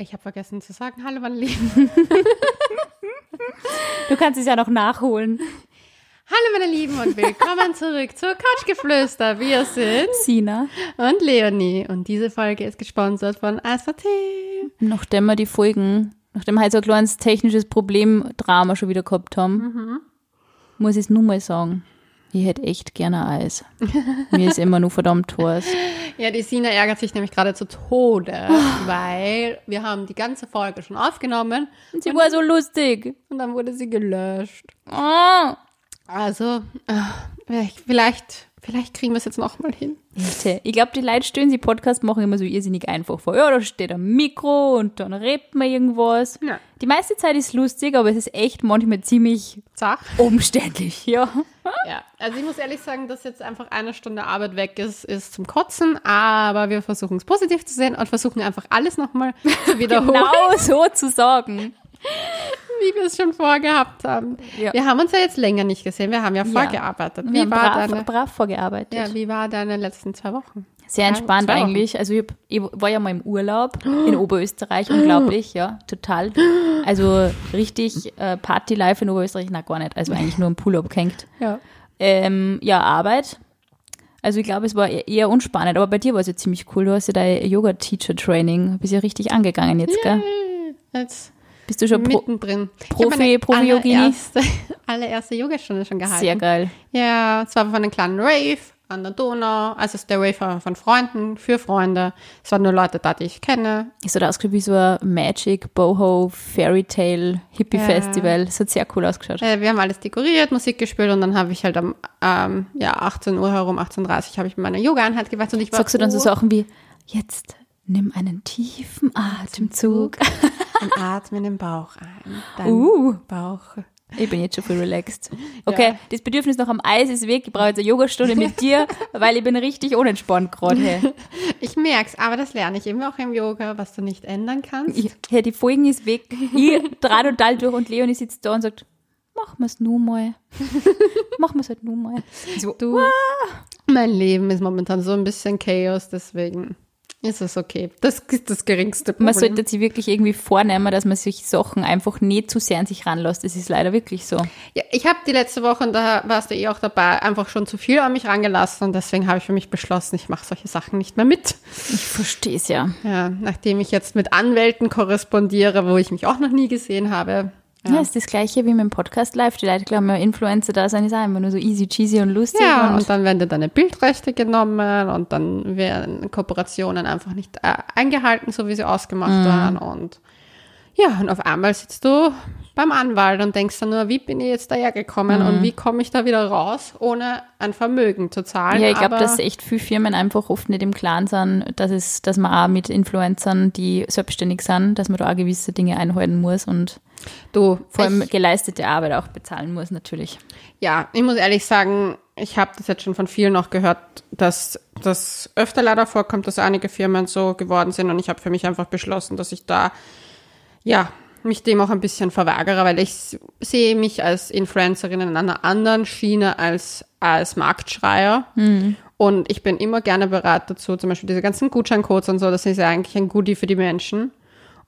Ich habe vergessen zu sagen, hallo meine Lieben. Du kannst es ja noch nachholen. Hallo meine Lieben und willkommen zurück zur Couchgeflüster. Wir sind Sina. und Leonie und diese Folge ist gesponsert von ASAT. Nachdem wir die Folgen, nachdem wir halt so ein kleines technisches Problem-Drama schon wieder gehabt haben, Mhm. muss ich es nur mal sagen. Ich hätte echt gerne Eis. Mir ist immer nur verdammt heiß. Ja, die Sina ärgert sich nämlich gerade zu Tode, weil wir haben die ganze Folge schon aufgenommen Und sie war so lustig. und dann wurde sie gelöscht. Oh. Also, äh, vielleicht, vielleicht kriegen wir es jetzt nochmal hin. Bitte. Ich glaube, die Leute stellen sich Podcast machen immer so irrsinnig einfach vor. Ja, da steht ein Mikro und dann redet man irgendwas. Ja. Die meiste Zeit ist lustig, aber es ist echt manchmal ziemlich Zach. umständlich, ja. Ja, also ich muss ehrlich sagen, dass jetzt einfach eine Stunde Arbeit weg ist, ist zum Kotzen, aber wir versuchen es positiv zu sehen und versuchen einfach alles nochmal zu wiederholen, Genau so zu sagen. wie wir es schon vorgehabt haben. Ja. Wir haben uns ja jetzt länger nicht gesehen, wir haben ja vorgearbeitet. Wir Wie haben war, brav, deine, brav vorgearbeitet. ja, wie war deine letzten zwei Wochen? Sehr entspannt Wochen. eigentlich. Also ich, hab, ich war ja mal im Urlaub in Oberösterreich, unglaublich, ja, total. Also richtig äh, Party-Life in Oberösterreich, na gar nicht. Also eigentlich nur im Pool abgehängt. Ja. Ähm, ja, Arbeit. Also ich glaube, es war eher- eher unspannend, aber bei dir war es ja ziemlich cool. Du hast ja dein Yoga-Teacher-Training, bist ja richtig angegangen jetzt, gell? Jetzt Bist du schon Pro mittendrin. Ich Profi- Profi-Yogini? allererste, allererste Yogastunde schon gehalten. sehr geil. Ja, es war von einem kleinen Rave an der Donau. Also es ist der Rave war von Freunden, für Freunde. Es waren nur Leute da, die ich kenne. Es hat ausgeschaut wie so ein Magic, Boho, Fairy Tale, Hippie-Festival. Es hat sehr cool ausgeschaut. Äh, wir haben alles dekoriert, Musik gespielt und dann habe ich halt am ähm, ja, 18 Uhr herum, 18.30 Uhr, habe ich meine Yoga-Einheit gemacht und ich war Sagst du dann so Sachen wie, jetzt nimm einen tiefen Atemzug. und atme in den Bauch ein. Dein Uh. Bauch. Ich bin jetzt schon viel relaxed. Okay, Ja. das Bedürfnis nach am Eis ist weg. Ich brauche jetzt eine Yogastunde mit dir, weil ich bin richtig unentspannt gerade. Ich merk's, aber das lerne ich eben auch im Yoga, was du nicht ändern kannst. Ich- hey, die Folgen ist weg. Ich dreh total durch und Leonie sitzt da und sagt, mach mir's nur mal. Mach mir's halt nur mal. So, Du, mein Leben ist momentan so ein bisschen Chaos, deswegen ist es okay. Das ist das geringste Problem. man sollte sich wirklich irgendwie vornehmen, dass man sich Sachen einfach nicht zu sehr an sich ranlässt. Das ist leider wirklich so. Ja, ich habe die letzte Woche, und da warst du eh auch dabei, einfach schon zu viel an mich rangelassen und deswegen habe ich für mich beschlossen, ich mache solche Sachen nicht mehr mit. Ich verstehe es ja. Ja, nachdem ich jetzt mit Anwälten korrespondiere, wo ich mich auch noch nie gesehen habe. Ja, ist das gleiche wie mit dem Podcast live. Die Leute glauben ja, Influencer da sein ist auch immer nur so easy cheesy und lustig. Ja, und und dann werden dir deine Bildrechte genommen und dann werden Kooperationen einfach nicht äh, eingehalten, so wie sie ausgemacht waren. Und ja, und auf einmal sitzt du beim Anwalt und denkst dann nur, wie bin ich jetzt dahergekommen und wie komme ich da wieder raus, ohne ein Vermögen zu zahlen. Ja, ich glaube, dass echt viele Firmen einfach oft nicht im Klaren sind, dass es, dass man auch mit Influencern, die selbstständig sind, dass man da auch gewisse Dinge einhalten muss und du, vor allem geleistete Arbeit auch bezahlen muss, natürlich. ja, ich muss ehrlich sagen, ich habe das jetzt schon von vielen auch gehört, dass das öfter leider vorkommt, dass einige Firmen so geworden sind und ich habe für mich einfach beschlossen, dass ich da, ja, mich dem auch ein bisschen verweigere, weil ich sehe mich als Influencerin in einer anderen Schiene als als Marktschreier. Und ich bin immer gerne bereit dazu, zum Beispiel diese ganzen Gutscheincodes und so, das ist ja eigentlich ein Goodie für die Menschen.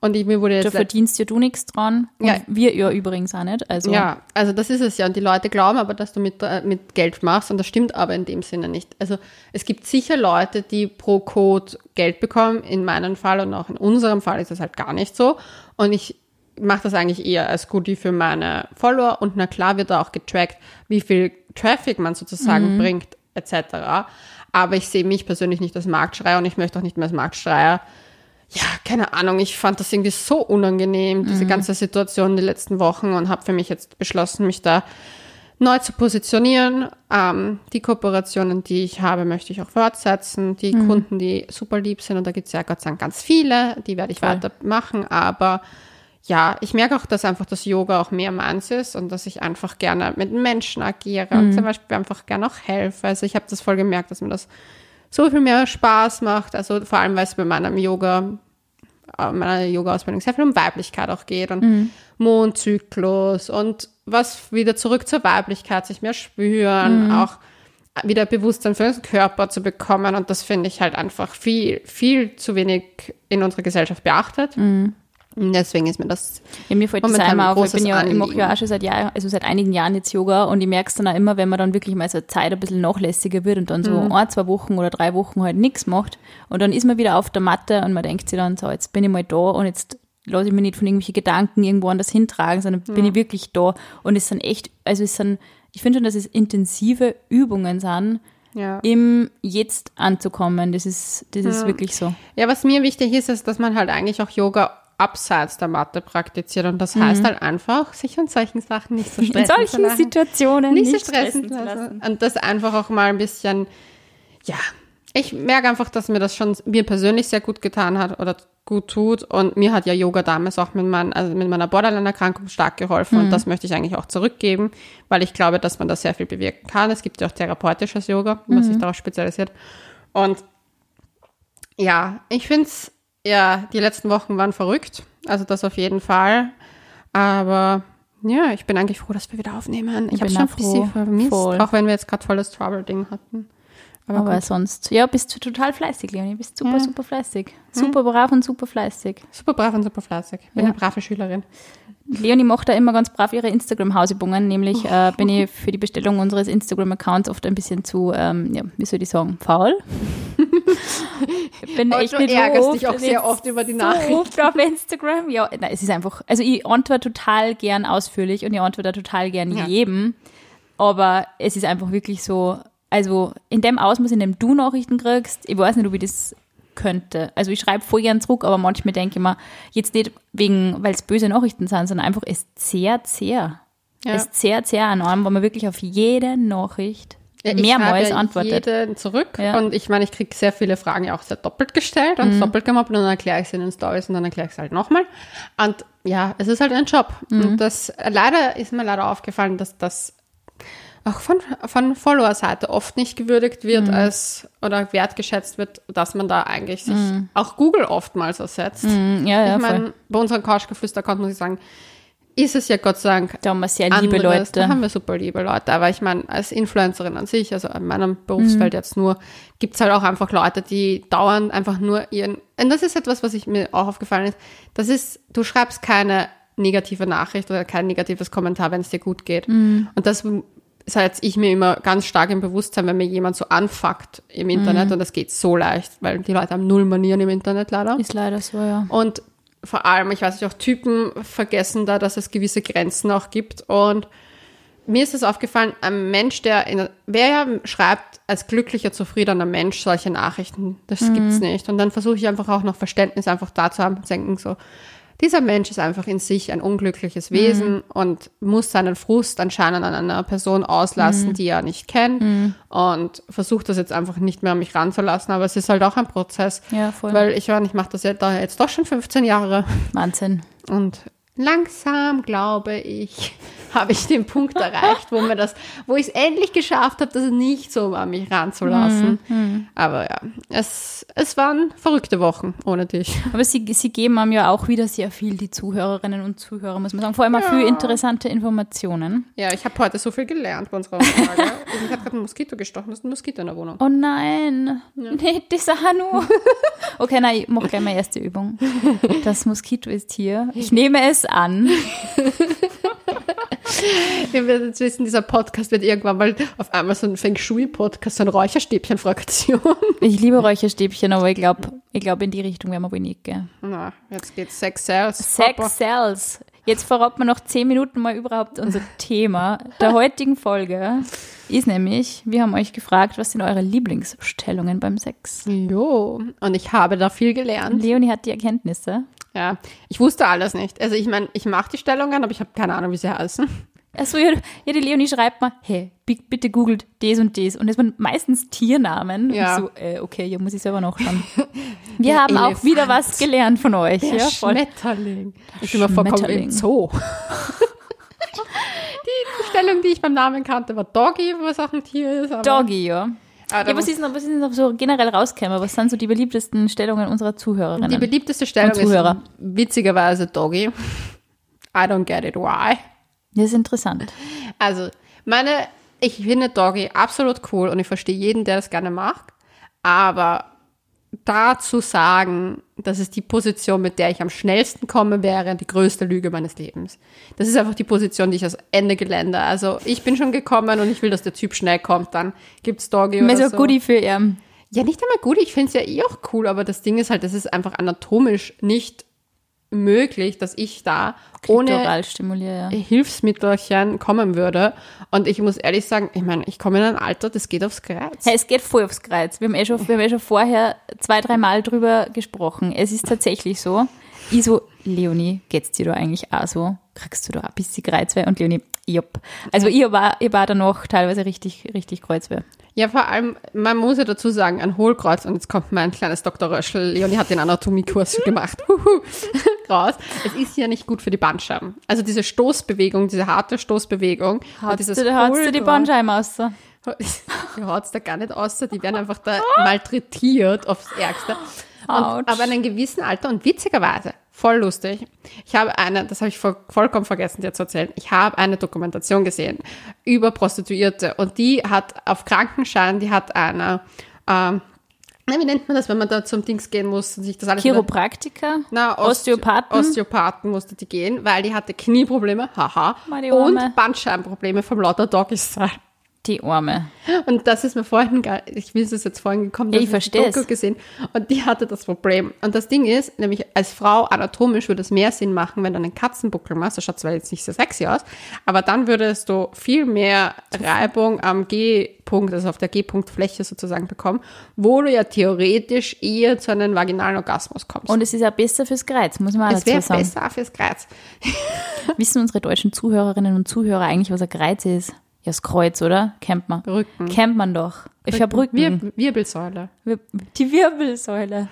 Und ich, mir wurde Da jetzt verdienst ja du nichts dran. Und Ja. wir ja übrigens auch nicht. Also ja, also das ist es ja. Und die Leute glauben aber, dass du mit, äh, mit Geld machst und das stimmt aber in dem Sinne nicht. Also es gibt sicher Leute, die pro Code Geld bekommen. In meinem Fall und auch in unserem Fall ist das halt gar nicht so. Und ich mache das eigentlich eher als Goodie für meine Follower. Und na klar wird da auch getrackt, wie viel Traffic man sozusagen bringt etc. Aber ich sehe mich persönlich nicht als Marktschreier und ich möchte auch nicht mehr als Marktschreier ja, keine Ahnung, ich fand das irgendwie so unangenehm, diese ganze Situation die letzten Wochen und habe für mich jetzt beschlossen, mich da neu zu positionieren. Ähm, die Kooperationen, die ich habe, möchte ich auch fortsetzen. Die Kunden, die super lieb sind, und da gibt es ja Gott sei Dank ganz viele, die werde ich Voll. weitermachen, aber ja, ich merke auch, dass einfach das Yoga auch mehr meins ist und dass ich einfach gerne mit Menschen agiere und zum Beispiel einfach gerne auch helfe. Also ich habe das voll gemerkt, dass mir das so viel mehr Spaß macht. Also vor allem, weil es bei meinem Yoga, äh, meiner Yoga-Ausbildung sehr viel um Weiblichkeit auch geht und Mondzyklus und was wieder zurück zur Weiblichkeit, sich mehr spüren, auch wieder Bewusstsein für den Körper zu bekommen. Und das finde ich halt einfach viel, viel zu wenig in unserer Gesellschaft beachtet. Deswegen ist mir das Ja, mir fällt das einmal ein auf, ich bin ja, ich mache ja auch schon seit Jahren, also seit einigen Jahren jetzt Yoga und ich merke es dann auch immer, wenn man dann wirklich mal so Zeit ein bisschen nachlässiger wird und dann so Mhm. ein, zwei Wochen oder drei Wochen halt nichts macht und dann ist man wieder auf der Matte und man denkt sich dann so, jetzt bin ich mal da und jetzt lasse ich mich nicht von irgendwelchen Gedanken irgendwo anders hintragen, sondern bin ich wirklich da und es sind echt, also es sind, ich finde schon, dass es intensive Übungen sind, ja. im Jetzt anzukommen, das ist, das ist wirklich so. Ja, was mir wichtig ist, ist, dass man halt eigentlich auch Yoga abseits der Matte praktiziert. Und das heißt halt einfach, sich an solchen Sachen nicht so stressen In solchen lassen. Situationen nicht, so stressen zu lassen. Und das einfach auch mal ein bisschen, ja, ich merke einfach, dass mir das schon mir persönlich sehr gut getan hat oder gut tut. Und mir hat ja Yoga damals auch mit, mein, also mit meiner Borderline-Erkrankung stark geholfen. Und das möchte ich eigentlich auch zurückgeben, weil ich glaube, dass man da sehr viel bewirken kann. Es gibt ja auch therapeutisches Yoga, was sich darauf spezialisiert. Und ja, ich finde es, ja, die letzten Wochen waren verrückt. Also das auf jeden Fall. Aber ja, ich bin eigentlich froh, dass wir wieder aufnehmen. Ich, habe schon ein bisschen vermisst, Voll. auch wenn wir jetzt gerade voll das Trouble-Ding hatten. Aber, Aber sonst, ja, bist du total fleißig, Leonie. Bist super, super fleißig. Super brav und super fleißig. super brav und super fleißig. Bin Ja. eine brave Schülerin. Leonie macht da immer ganz brav ihre Instagram-Hausübungen, nämlich äh, bin ich für die Bestellung unseres Instagram-Accounts oft ein bisschen zu, ähm, ja, wie soll ich sagen, faul. Ich bin echt nicht so ärgerst oft, dich auch sehr oft über die so Nachrichten. oft auf Instagram. Ja, nein, es ist einfach, also ich antworte total gern ausführlich und ich antworte total gern Ja. jedem, aber es ist einfach wirklich so, also in dem Ausmaß, in dem du Nachrichten kriegst, ich weiß nicht, ob ich das könnte. Also ich schreibe voll gern zurück, aber manchmal denke ich mir, jetzt nicht wegen, weil es böse Nachrichten sind, sondern einfach es zehrt sehr. Ja. Es zehrt sehr an einem, weil man wirklich auf jede Nachricht Ja, mehrmals ja antwortet. jeden zurück Ja. Mhm. und ich meine, ich kriege sehr viele Fragen ja auch sehr doppelt gestellt und doppelt gemobbt und dann erkläre ich sie in den Stories und dann erkläre ich sie halt nochmal. Und ja, es ist halt ein Job. Mhm. Und das leider ist mir leider aufgefallen, dass das auch von, von Follower-Seite oft nicht gewürdigt wird Mhm. als oder wertgeschätzt wird, dass man da eigentlich sich auch Google oftmals ersetzt. Mhm, ja, ja, ich meine, bei unserem Couchgeflüster-Account muss ich sagen, ist es ja Gott sei Dank Da haben wir sehr liebe anderes. Da Leute. haben wir super liebe Leute. Aber ich meine, als Influencerin an sich, also in meinem Mhm. Berufsfeld jetzt nur, gibt's halt auch einfach Leute, die dauernd einfach nur ihren. Und das ist etwas, was ich mir auch aufgefallen ist. Das ist, du schreibst keine negative Nachricht oder kein negatives Kommentar, wenn es dir gut geht. Mhm. Und das ist halt ich mir immer ganz stark im Bewusstsein, wenn mir jemand so anfuckt im Internet Mhm. und das geht so leicht, weil die Leute haben null Manieren im Internet leider. Ist leider so, ja. Und vor allem, ich weiß nicht, auch Typen vergessen da, dass es gewisse Grenzen auch gibt. Und mir ist es aufgefallen, ein Mensch, der, in, wer ja schreibt als glücklicher, zufriedener Mensch solche Nachrichten, das gibt's nicht. Und dann versuche ich einfach auch noch Verständnis einfach da zu haben, zu denken so, dieser Mensch ist einfach in sich ein unglückliches Wesen und muss seinen Frust anscheinend an einer Person auslassen, die er nicht kennt und versucht das jetzt einfach nicht mehr an mich ranzulassen. Aber es ist halt auch ein Prozess, Ja, voll. weil ich meine, ich mache das da jetzt doch schon 15 Jahre Wahnsinn. und langsam, glaube ich, habe ich den Punkt erreicht, wo mir das, wo ich es endlich geschafft habe, das nicht so an mich ranzulassen. Mhm, Aber ja, es, es waren verrückte Wochen ohne dich. Aber sie, sie geben einem ja auch wieder sehr viel, die Zuhörerinnen und Zuhörer, muss man sagen. Vor allem auch viel interessante Informationen. Ja, ich habe heute so viel gelernt bei unserer Frage. ich habe gerade ein Moskito gestochen, das ist ein Moskito in der Wohnung. Oh nein, nicht das Hanu. Okay, nein, ich mache gleich meine erste Übung. Das Moskito ist hier. Ich nehme es an. Ihr werdet jetzt wissen, dieser Podcast wird irgendwann mal auf einmal so ein Feng Shui-Podcast, so ein Räucherstäbchen-Fraktion. Ich liebe Räucherstäbchen, aber ich glaube, ich glaub, in die Richtung werden wir wohl nicht gehen. Na, jetzt geht's Sex Sales. Sex Cells. Jetzt verraten wir noch zehn Minuten mal überhaupt unser Thema der heutigen Folge. Ist nämlich, wir haben euch gefragt, was sind eure Lieblingsstellungen beim Sex? Jo, und ich habe da viel gelernt. Leonie hat die Erkenntnisse. Ja, ich wusste alles nicht. Also ich meine, ich mache die Stellungen, aber ich habe keine Ahnung, wie sie heißen. Also ja, ja, die Leonie schreibt mal, hey, bi- bitte googelt das und das. Und das waren meistens Tiernamen. Ja. So, äh, okay, ja, muss ich selber nachschauen. Wir haben auch Elefant. wieder was gelernt von euch. Der ja, voll. Schmetterling. Ich bin vollkommen Schmetterling. im Zoo. die Stellung, die ich beim Namen kannte, war Doggy, was auch ein Tier ist. Doggy, ja. Aber Ja, was ist, noch, was ist noch so generell rausgekommen? Was sind so die beliebtesten Stellungen unserer Zuhörerinnen? die beliebteste Stellung Und Zuhörer. ist witzigerweise Doggy. I don't get it, why? das ist interessant. Also, meine, ich finde Doggy absolut cool und ich verstehe jeden, der das gerne mag. Aber da zu sagen, dass es die Position, mit der ich am schnellsten komme, wäre die größte Lüge meines Lebens. Das ist einfach die Position, die ich als Ende Gelände. Also ich bin schon gekommen und ich will, dass der Typ schnell kommt. Dann gibt's Doggy Mehr oder so. Goodie für ihn. Ja, nicht einmal gut. Ich finde es ja eh auch cool, aber das Ding ist halt, das ist einfach anatomisch nicht möglich, dass ich da ohne ja. Hilfsmittelchen kommen würde. Und ich muss ehrlich sagen, ich meine, ich komme in ein Alter, das geht aufs Kreuz. Hey, es geht voll aufs Kreuz. Wir haben, eh schon, wir haben eh schon vorher zwei, drei Mal drüber gesprochen. Es ist tatsächlich so. Ich so, Leonie, geht's dir da eigentlich auch so? Kriegst du da ein bisschen Kreuzweh? Und Leonie, jupp. Also ich war, ich war danach teilweise richtig, richtig Kreuzweh. Ja, vor allem, man muss ja dazu sagen, ein Hohlkreuz, und jetzt kommt mein kleines Dr. Röschel, Leonie hat den Anatomiekurs gemacht, raus. Es ist ja nicht gut für die Bandscheiben. Also diese Stoßbewegung, diese harte Stoßbewegung. Haut's dieses du, du die Bandscheiben aus? Die haut's da gar nicht aus, die werden einfach da malträtiert aufs Ärgste. Und, aber in einem gewissen Alter und witzigerweise, voll lustig, ich habe eine, das habe ich voll, vollkommen vergessen dir zu erzählen, ich habe eine Dokumentation gesehen über Prostituierte und die hat auf Krankenschein, die hat eine, ähm, wie nennt man das, wenn man da zum Dings gehen muss und sich das alles Chiropraktiker? na, Osteo- Osteopathen? Osteopathen musste die gehen, weil die hatte Knieprobleme, haha, und Bandscheibenprobleme vom lauter Doggy-Style. Die Arme. Und das ist mir vorhin, gar- ich will es jetzt vorhin gekommen, Ja, ich verstehe Doku es. gesehen und die hatte das Problem. Und das Ding ist, nämlich als Frau anatomisch würde es mehr Sinn machen, wenn du einen Katzenbuckel machst. Das schaut zwar jetzt nicht so sexy aus, aber dann würdest du viel mehr Reibung am G-Punkt, also auf der G-Punktfläche sozusagen bekommen, wo du ja theoretisch eher zu einem vaginalen Orgasmus kommst. Und es ist auch besser fürs Kreuz, muss man auch es wäre dazu sagen. besser auch fürs Kreuz. Wissen unsere deutschen Zuhörerinnen und Zuhörer eigentlich, was ein Kreuz ist? Ja, das Kreuz, oder? Kennt man. Rücken. Kennt man doch. Ich habe Rücken. Wir Wirbelsäule. Wir- Die Wirbelsäule.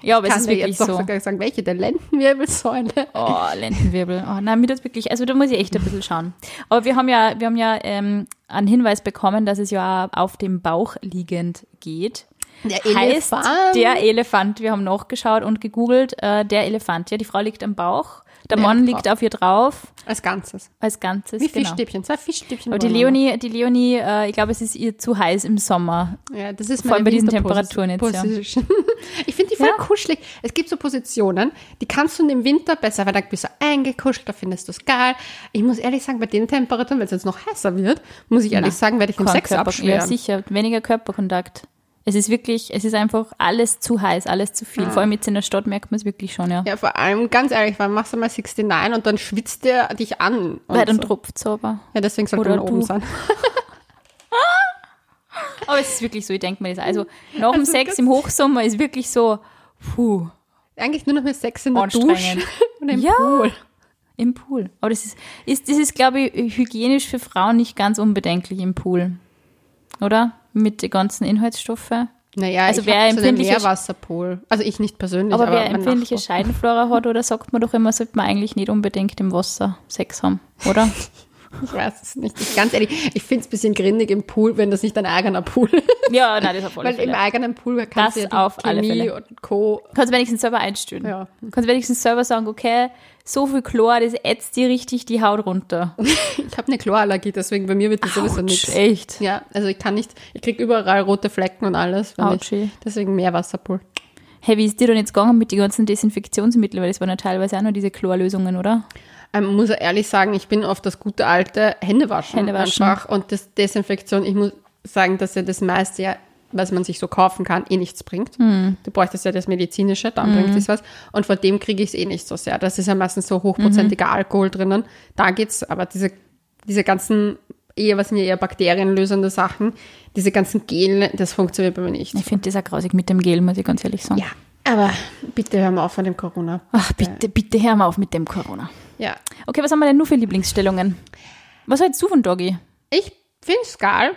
Ja, aber es Kann ist dir wirklich so. sogar sagen, welche der Lendenwirbelsäule. Oh, Lendenwirbel. Oh, nein, mir das wirklich, also da muss ich echt ein bisschen schauen. Aber wir haben ja, wir haben ja ähm, einen Hinweis bekommen, dass es ja auf dem Bauch liegend geht. Der Heißt, der Elefant, wir haben nachgeschaut und gegoogelt, äh, der Elefant, ja, die Frau liegt am Bauch, der Ja, Mann liegt auf ihr drauf, Als Ganzes. als Ganzes. Wie genau. Fischstäbchen, zwei Fischstäbchen. Aber die. Leonie, die Leonie, äh, ich glaube, es ist ihr zu heiß im Sommer. Ja, das ist Vor allem bei diesen Temperaturen jetzt, ja. Ich finde die voll Ja. kuschelig. Es gibt so Positionen, die kannst du im Winter besser, weil da bist du eingekuschelt, da findest du es geil. Ich muss ehrlich sagen, bei den Temperaturen, wenn es jetzt noch heißer wird, muss ich ehrlich sagen, werde ich Kein Sex Körper- Ja, abschweren. sicher, weniger Körperkontakt. Es ist wirklich, es ist einfach alles zu heiß, alles zu viel. Vor allem jetzt in der Stadt merkt man es wirklich schon, ja. Ja, vor allem, ganz ehrlich, weil machst du mal 69 und dann schwitzt der dich an. Und Weil dann so. tropft aber. Ja, deswegen sollte Oder man oben sein. Aber es ist wirklich so, ich denke mir das. Also nach dem Also Sex das- im Hochsommer ist wirklich so, puh, Eigentlich nur noch mehr Sex in der. Dusche und im Ja. Pool. im Pool. Aber das ist, ist, das ist, glaube ich, hygienisch für Frauen nicht ganz unbedenklich im Pool. Oder? Mit den ganzen Inhaltsstoffen. Naja, Also ich wer hab so empfindliche- Meerwasserpool. Also ich nicht persönlich, Aber aber, wer empfindliche Nachbar. Scheidenflora hat, oder sagt man doch immer, sollte man eigentlich nicht unbedingt im Wasser Sex haben, oder? Ich weiß es nicht. Ich, ganz ehrlich, ich finde es ein bisschen grindig im Pool, wenn das nicht dein eigener Pool ist. ja, nein, das auf alle Weil im Fälle. eigenen Pool kannst Das du ja auf alle Chemie Fälle. und Co. Kannst du wenigstens selber einstellen. Ja. Kannst du wenigstens selber sagen, okay, so viel Chlor, das ätzt dir richtig die Haut runter. Ich habe eine Chlorallergie, deswegen bei mir wird das sowieso Autsch, nichts. echt. Ja, also ich kann nicht, ich krieg überall rote Flecken und alles. Autschi. ich, deswegen Meerwasserpool. Hey, wie ist dir denn jetzt gegangen mit den ganzen Desinfektionsmitteln? Weil das waren ja teilweise auch noch diese Chlorlösungen, oder? Ähm, muss ja ehrlich sagen, ich bin auf das gute alte Händewaschen, Händewaschen. einfach und das Desinfektion. Ich muss sagen, dass ja das meiste ja, was man sich so kaufen kann, eh nichts bringt. Hm. Du bräuchtest ja das medizinische, dann bringt es was. Und vor dem kriege ich es eh nicht so sehr. Das ist ja meistens so hochprozentiger Mhm. Alkohol drinnen. Da geht's, aber diese diese ganzen eher, was sind ja eher bakterienlösende Sachen, diese ganzen Gel, das funktioniert bei mir nicht. Ich finde das auch grausig mit dem Gel, muss ich ganz ehrlich sagen. Ja, aber bitte hör mal auf von dem Corona. Ach, bitte, bitte hör mal auf mit dem Corona. Ja, Okay, was haben wir denn nur für Lieblingsstellungen? Was hältst du von Doggy? ich finde es geil.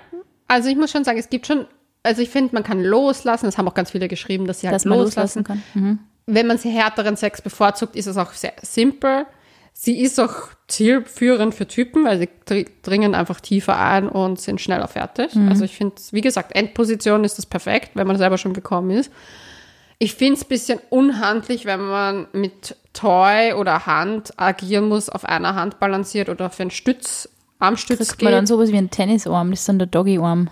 Also ich muss schon sagen, es gibt schon, also ich finde, man kann loslassen. Das haben auch ganz viele geschrieben, dass sie halt Dass loslassen. loslassen kann. Mhm. Wenn man sie härteren Sex bevorzugt, ist es auch sehr simpel. Sie ist auch zielführend für Typen, weil sie dr- dringen einfach tiefer ein und sind schneller fertig. Also ich finde, wie gesagt, Endposition ist das perfekt, wenn man selber schon gekommen ist. Ich finde es ein bisschen unhandlich, wenn man mit Toy oder Hand agieren muss, auf einer Hand balanciert oder für einen Stütz, Armstütz Kriegt man dann geht. sowas wie einen Tennisarm, das ist dann der Doggy-Arm.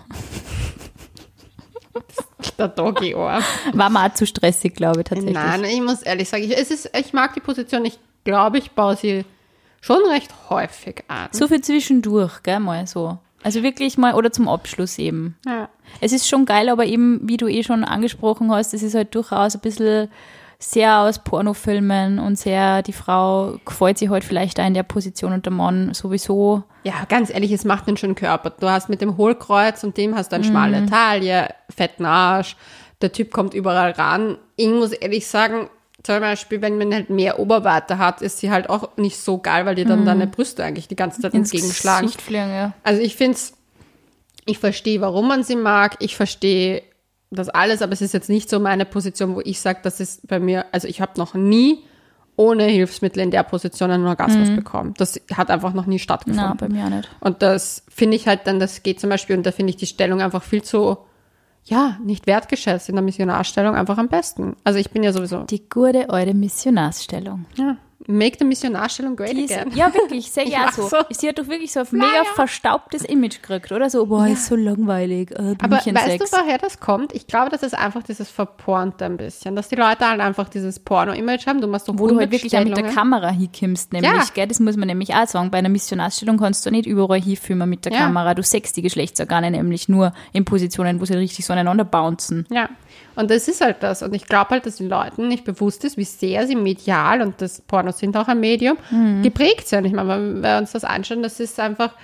Der Doggy-Ohr. War mal zu stressig, glaube ich, tatsächlich. Nein, ich muss ehrlich sagen, ich, es ist, ich mag die Position. Ich glaube, ich baue sie schon recht häufig an. So viel zwischendurch, gell, mal so. Also wirklich mal, oder zum Abschluss eben. Ja. Es ist schon geil, aber eben, wie du eh schon angesprochen hast, es ist halt durchaus ein bisschen sehr aus Pornofilmen und sehr, die Frau gefällt sich halt vielleicht auch in der Position und der Mann sowieso. Ja, ganz ehrlich, es macht einen schönen Körper. Du hast mit dem Hohlkreuz und dem hast du eine schmale Taille, fetten Arsch. Der Typ kommt überall ran. Ich muss ehrlich sagen, zum Beispiel, wenn man halt mehr Oberweite hat, ist sie halt auch nicht so geil, weil dir dann deine Brüste eigentlich die ganze Zeit entgegenschlagen. Fliegen, ja. Also ich finde es, ich verstehe, warum man sie mag. Ich verstehe das alles, aber es ist jetzt nicht so meine Position, wo ich sage, das ist bei mir, also ich habe noch nie ohne Hilfsmittel in der Position einen Orgasmus bekommen. Das hat einfach noch nie stattgefunden. Na, bei mir auch nicht. Und das finde ich halt dann, das geht zum Beispiel, und da finde ich die Stellung einfach viel zu, ja, nicht wertgeschätzt in der Missionarstellung einfach am besten. Also ich bin ja sowieso, Die gute alte Missionarsstellung. ja, make the Missionarstellung great ist, again. ja, wirklich, sehr Ich ja mach so. so. Sie hat doch wirklich so ein mega verstaubtes Image gekriegt, oder? So, boah, ist so langweilig. Äh, Aber weißt du, woher das kommt? Ich glaube, das ist einfach dieses Verpornte ein bisschen, dass die Leute halt einfach dieses Porno-Image haben. Du machst so Wo du halt wirklich mit der. Kamera hinkommst, nämlich, Ja. gell, das muss man nämlich auch sagen. Bei einer Missionarstellung kannst du nicht überall hinfilmen mit der Ja. Kamera. Du sechst die Geschlechtsorgane nämlich nur in Positionen, wo sie richtig so aneinander bouncen. Ja, und das ist halt das. Und ich glaube halt, dass den Leuten nicht bewusst ist, wie sehr sie medial, und das Pornos sind auch ein Medium, Mhm. geprägt sind. Ich meine, wenn wir uns das anschauen, das ist einfach,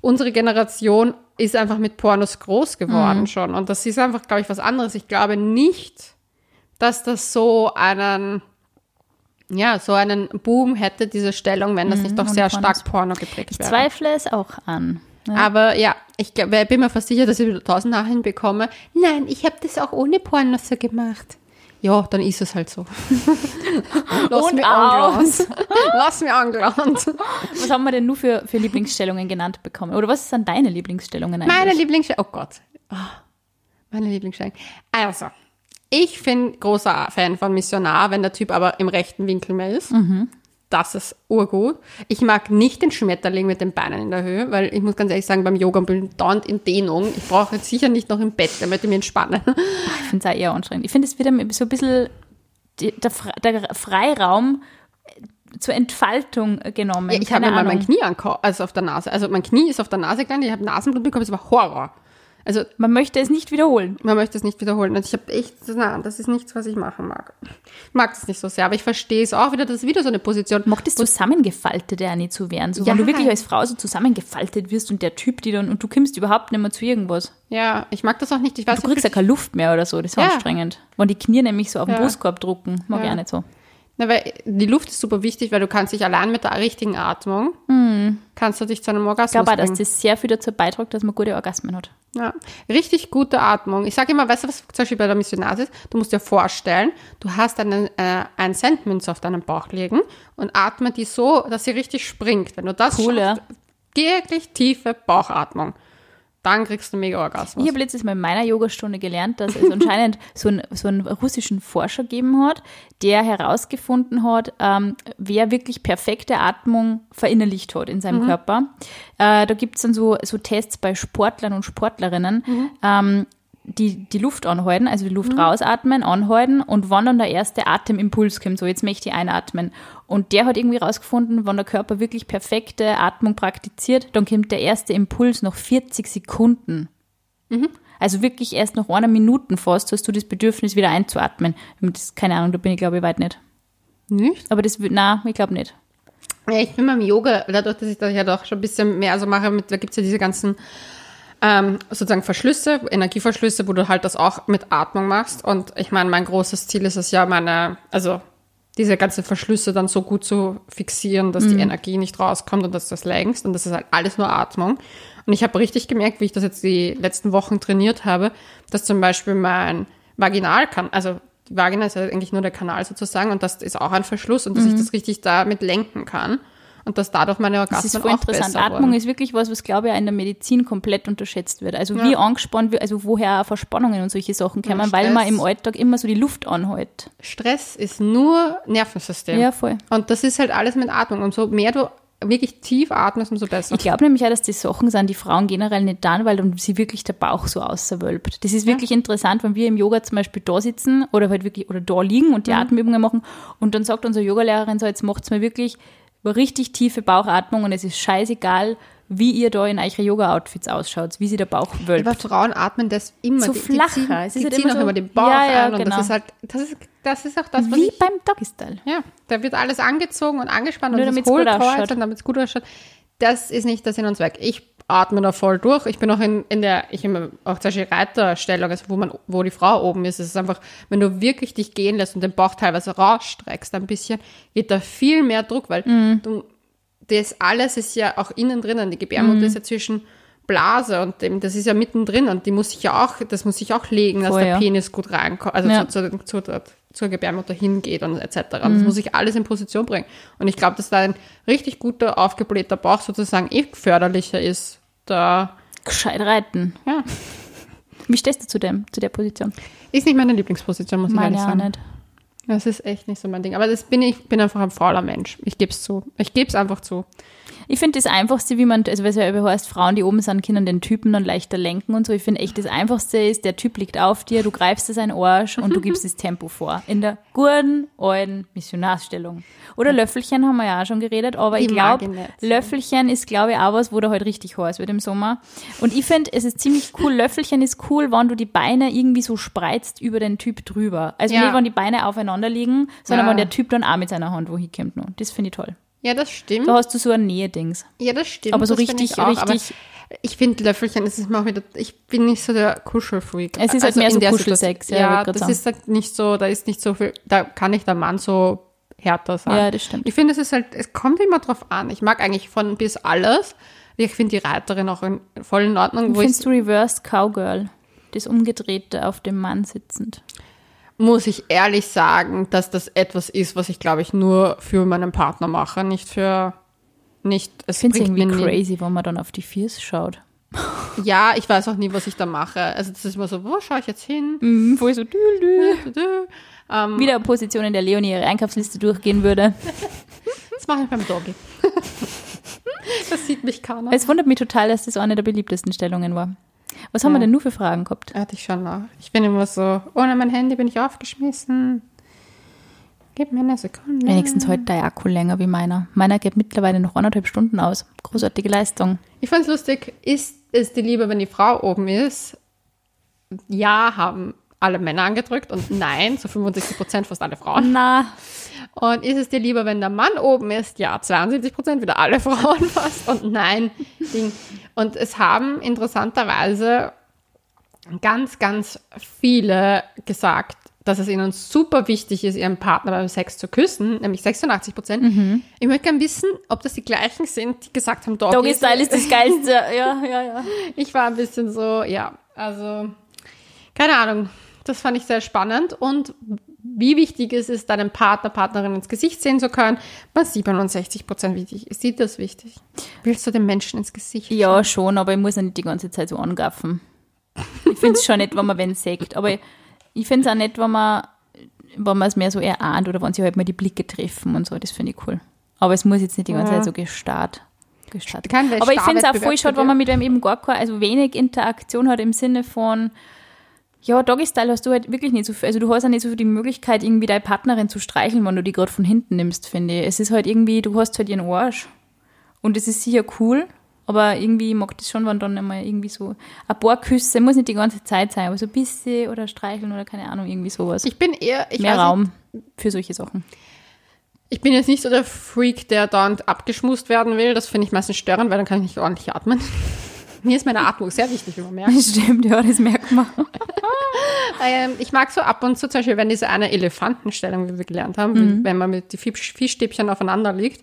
unsere Generation ist einfach mit Pornos groß geworden Mhm. schon. Und das ist einfach, glaube ich, was anderes. Ich glaube nicht, dass das so einen, ja, so einen Boom hätte, diese Stellung, wenn das nicht doch sehr Pornos. stark Porno geprägt Ich wäre. zweifle es auch an. Ja. Aber ja, ich glaub, bin mir fast sicher, dass ich wieder tausend Nachrichten bekomme. Nein, ich habe das auch ohne Pornos so gemacht. Ja, dann ist es halt so. Lass Und mir aus. angelangt. Lass mir angelangt. Was haben wir denn nur für, für Lieblingsstellungen genannt bekommen? Oder was sind deine Lieblingsstellungen eigentlich? Meine Lieblingsstellung. Oh Gott. Ah, meine Lieblingsstellung. Also, ich bin großer Fan von Missionar, wenn der Typ aber im rechten Winkel mehr ist. Das ist urgut. Ich mag nicht den Schmetterling mit den Beinen in der Höhe, weil ich muss ganz ehrlich sagen, beim Yoga bin ich dauernd in Dehnung. Ich brauche jetzt sicher nicht noch im Bett, damit ich mich entspanne. Ich finde es auch eher anstrengend. Ich finde es wieder so ein bisschen der, der Freiraum zur Entfaltung genommen. Ja, ich habe mir mal mein. Knie also auf der Nase. Also mein Knie ist auf der Nase gelandet, ich habe Nasenblut bekommen, es war Horror. Also Man möchte es nicht wiederholen. man möchte es nicht wiederholen. Also ich habe echt, nein, das ist nichts, was ich machen mag. Ich mag das nicht so sehr, aber ich verstehe es auch wieder, das ist wieder so eine Position. Mag das Zusammengefaltete ja nicht zu werden. So, Ja. Wenn du wirklich als Frau so zusammengefaltet wirst und der Typ, die dann, und du kommst überhaupt nicht mehr zu irgendwas. Ja, ich mag das auch nicht. Ich weiß Du kriegst ja keine Luft mehr oder so, das ist Ja. anstrengend. Wenn die Knie nämlich so auf den Ja. Brustkorb drucken, mag ich Ja. auch nicht so. Na, weil die Luft ist super wichtig, weil du kannst dich allein mit der richtigen Atmung, kannst du dich zu einem Ich Orgasmus glaube auch, dass bringen. das sehr viel dazu beiträgt, dass man gute Orgasmen hat. Ja, richtig gute Atmung. Ich sage immer, weißt du, was zum Beispiel bei der Missionaris ist? Du musst dir vorstellen, du hast einen, äh, einen Centmünze auf deinen Bauch liegen und atme die so, dass sie richtig springt. Wenn du das Cool, schaffst, wirklich tiefe Bauchatmung, dann kriegst du mega Orgasmus. Ich habe letztes Mal in meiner Yogastunde gelernt, dass es anscheinend so, einen, so einen russischen Forscher gegeben hat, der herausgefunden hat, ähm, wer wirklich perfekte Atmung verinnerlicht hat in seinem Körper. Äh, da gibt es dann so, so Tests bei Sportlern und Sportlerinnen, ähm, die die Luft anhalten, also die Luft rausatmen, anhalten und wann dann der erste Atemimpuls kommt, so jetzt möchte ich einatmen. Und der hat irgendwie rausgefunden, wenn der Körper wirklich perfekte Atmung praktiziert, dann kommt der erste Impuls nach 40 Sekunden. Also wirklich erst nach einer Minute fast hast du das Bedürfnis, wieder einzuatmen. Das, keine Ahnung, da bin ich glaube ich weit nicht. Nicht? Aber das, wü- na, ich glaube nicht. Ja, ich bin beim Yoga, dadurch, dass ich da ja doch schon ein bisschen mehr so mache, mit, da gibt's ja diese ganzen ähm, sozusagen Verschlüsse, Energieverschlüsse, wo du halt das auch mit Atmung machst. Und ich meine, mein großes Ziel ist es ja, meine, also diese ganzen Verschlüsse dann so gut zu fixieren, dass die Energie nicht rauskommt und dass du das längst. Und das ist halt alles nur Atmung. Und ich habe richtig gemerkt, wie ich das jetzt die letzten Wochen trainiert habe, dass zum Beispiel mein Vaginalkanal, also die Vagina ist ja eigentlich nur der Kanal sozusagen und das ist auch ein Verschluss und dass ich das richtig damit lenken kann und dass dadurch meine Das Orgasmen ist voll interessant. Atmung ist wirklich was, was glaube ich in der Medizin komplett unterschätzt wird. Also wie angespannt wird, also woher Verspannungen und solche Sachen kommen, weil man im Alltag immer so die Luft anhält. Stress ist nur Nervensystem. Ja, voll. Und das ist halt alles mit Atmung. Und so mehr du wirklich tief atmest, umso besser. Ich glaube nämlich auch, dass die Sachen sind, die Frauen generell nicht dann, weil dann sie wirklich der Bauch so außerwölbt. Das ist wirklich interessant, wenn wir im Yoga zum Beispiel da sitzen oder halt wirklich oder da liegen und die Mhm. Atemübungen machen und dann sagt unsere Yogalehrerin so, jetzt macht's mir wirklich richtig tiefe Bauchatmung und es ist scheißegal, wie ihr da in eure Yoga-Outfits ausschaut, wie sie der Bauch wölbt. Aber Frauen atmen das immer. So die, flacher. Die ziehen, Es ist die halt ziehen so- immer den Bauch Ja, ja, an und genau. das ist halt, das ist, das ist auch das, was wie ich, beim Doggy-Style. ja, da wird alles angezogen und angespannt Nur und das damit's gut ausschaut. und damit es gut ausschaut. Das ist nicht der Sinn und Zweck. Ich atme da voll durch. Ich bin auch in, in der, ich immer auch zum Beispiel Reiterstellung, also wo man, wo die Frau oben ist. Es ist einfach, wenn du wirklich dich gehen lässt und den Bauch teilweise rausstreckst ein bisschen, geht da viel mehr Druck, weil Mhm. du, das alles ist ja auch innen drinnen. Die Gebärmutter Mhm. ist ja zwischen Blase und dem, das ist ja mittendrin und die muss sich ja auch, das muss sich auch legen, dass Voll, der ja. Penis gut reinkommt, also Ja. zu, zu, zu, zur Gebärmutter hingeht und etc. Mhm. das muss ich alles in Position bringen. Und ich glaube, dass da ein richtig guter, aufgeblähter Bauch sozusagen eh förderlicher ist. Da, Gescheit reiten. ja, Wie stehst du zu dem, zu der Position? ist nicht meine Lieblingsposition, muss ich Meine ehrlich auch sagen. nicht. Das ist echt nicht so mein Ding. Aber das bin ich, bin einfach ein fauler Mensch. Ich gebe es zu. Ich gebe es einfach zu. Ich finde das Einfachste, wie man, also was ja über heißt, Frauen, die oben sind, können den Typen dann leichter lenken und so. Ich finde echt, das Einfachste ist, der Typ liegt auf dir, du greifst es ein Arsch und du gibst das Tempo vor. In der guten, alten Missionarsstellung. Oder Löffelchen haben wir ja auch schon geredet, aber ich glaube, ich so. Löffelchen ist, glaube ich, auch was, wo der halt richtig heiß wird im Sommer. Und ich finde, es ist ziemlich cool, Löffelchen ist cool, wenn du die Beine irgendwie so spreizt über den Typ drüber. Also Ja. nicht, wenn die Beine aufeinander liegen, sondern Ja. wenn der Typ dann auch mit seiner Hand wo hinkommt. noch. Das finde ich toll. Ja, das stimmt. Da hast du so ein Nähe-Dings. Ja, das stimmt. Aber so richtig- ich auch. Richtig- ich finde Löffelchen, das ist mir auch wieder, ich bin nicht so der Kuschelfreak. Es ist halt mehr in so der Kuschelsex, ja, Ja, das sagen. ist halt nicht so, da ist nicht so viel, da kann nicht der Mann so härter sein. Ja, das stimmt. Ich finde, es ist halt, es kommt immer drauf an. Ich mag eigentlich von bis alles. Ich finde die Reiterin auch in, voll in Ordnung, wo ich Findest du Reversed Cowgirl? Das Umgedrehte auf dem Mann sitzend. Muss ich ehrlich sagen, dass das etwas ist, was ich glaube ich nur für meinen Partner mache, nicht für nicht es Ich finde irgendwie nie- crazy, wenn man dann auf die Viers schaut. Ja, ich weiß auch nie, was ich da mache. Also das ist immer so, wo schaue ich jetzt hin? Mhm, wo ich so dü, dü. Ähm, Wieder eine Position, in der Leonie ihre Einkaufsliste durchgehen würde. das mache ich beim Doggy. das sieht mich keiner. Es wundert mich total, dass das eine der beliebtesten Stellungen war. Was haben wir Ja. denn nur für Fragen gehabt? Hatte ich schon noch. Ich bin immer so, ohne mein Handy bin ich aufgeschmissen. Gib mir eine Sekunde. Wenigstens heute der Akku länger wie meiner. Meiner geht mittlerweile noch anderthalb Stunden aus. Großartige Leistung. Ich fand es lustig, ist es dir lieber, wenn die Frau oben ist? Ja, haben alle Männer angedrückt und nein, zu 75 Prozent fast alle Frauen. Na, Und ist es dir lieber, wenn der Mann oben ist? Ja, 72 Prozent, wieder alle Frauen fast. Und nein, Ding. Und es haben interessanterweise ganz, ganz viele gesagt, dass es ihnen super wichtig ist, ihren Partner beim Sex zu küssen, nämlich 86 Prozent. Ich möchte gerne wissen, ob das die gleichen sind, die gesagt haben, Doggy, Doggy Style ist das Geilste. Ja, ja, ja. ich war ein bisschen so, ja, also, keine Ahnung. Das fand ich sehr spannend. Und wie wichtig ist es, deinem Partner, Partnerin ins Gesicht sehen zu können? Bei 67 Prozent wichtig. Ist dir das wichtig? Willst du dem Menschen ins Gesicht Ja, schon, aber ich muss ja nicht die ganze Zeit so angaffen. Ich finde es schon nett, wenn man wen sagt. Aber ich, ich finde es auch nett, wenn man, wenn man es mehr so erahnt oder wenn sie halt mal die Blicke treffen und so. Das finde ich cool. Aber es muss jetzt nicht die ganze Ja. Zeit so gestarrt. Kein Aber ich finde es auch voll schade, wenn man mit einem eben gar keine, also wenig Interaktion hat im Sinne von, ja, Doggy-Style hast du halt wirklich nicht so viel, also du hast ja nicht so viel die Möglichkeit, irgendwie deine Partnerin zu streicheln, wenn du die gerade von hinten nimmst, finde ich. Es ist halt irgendwie, du hast halt ihren Arsch. Und es ist sicher cool, aber irgendwie mag das schon, wenn dann einmal irgendwie so ein paar Küsse, muss nicht die ganze Zeit sein, aber so ein bisschen oder streicheln oder keine Ahnung, irgendwie sowas. Ich bin eher, ich Mehr weiß nicht, Raum für solche Sachen. Ich bin jetzt nicht so der Freak, der dauernd abgeschmust werden will. Das finde ich meistens störend, weil dann kann ich nicht ordentlich atmen. Mir ist meine Atmung sehr wichtig, wie man merkt. Stimmt, ja, das merkt man. Ähm, ich mag so ab und zu zum Beispiel, wenn diese eine Elefantenstellung, wie wir gelernt haben, Mhm. wenn man mit die Fisch- Fischstäbchen aufeinander liegt,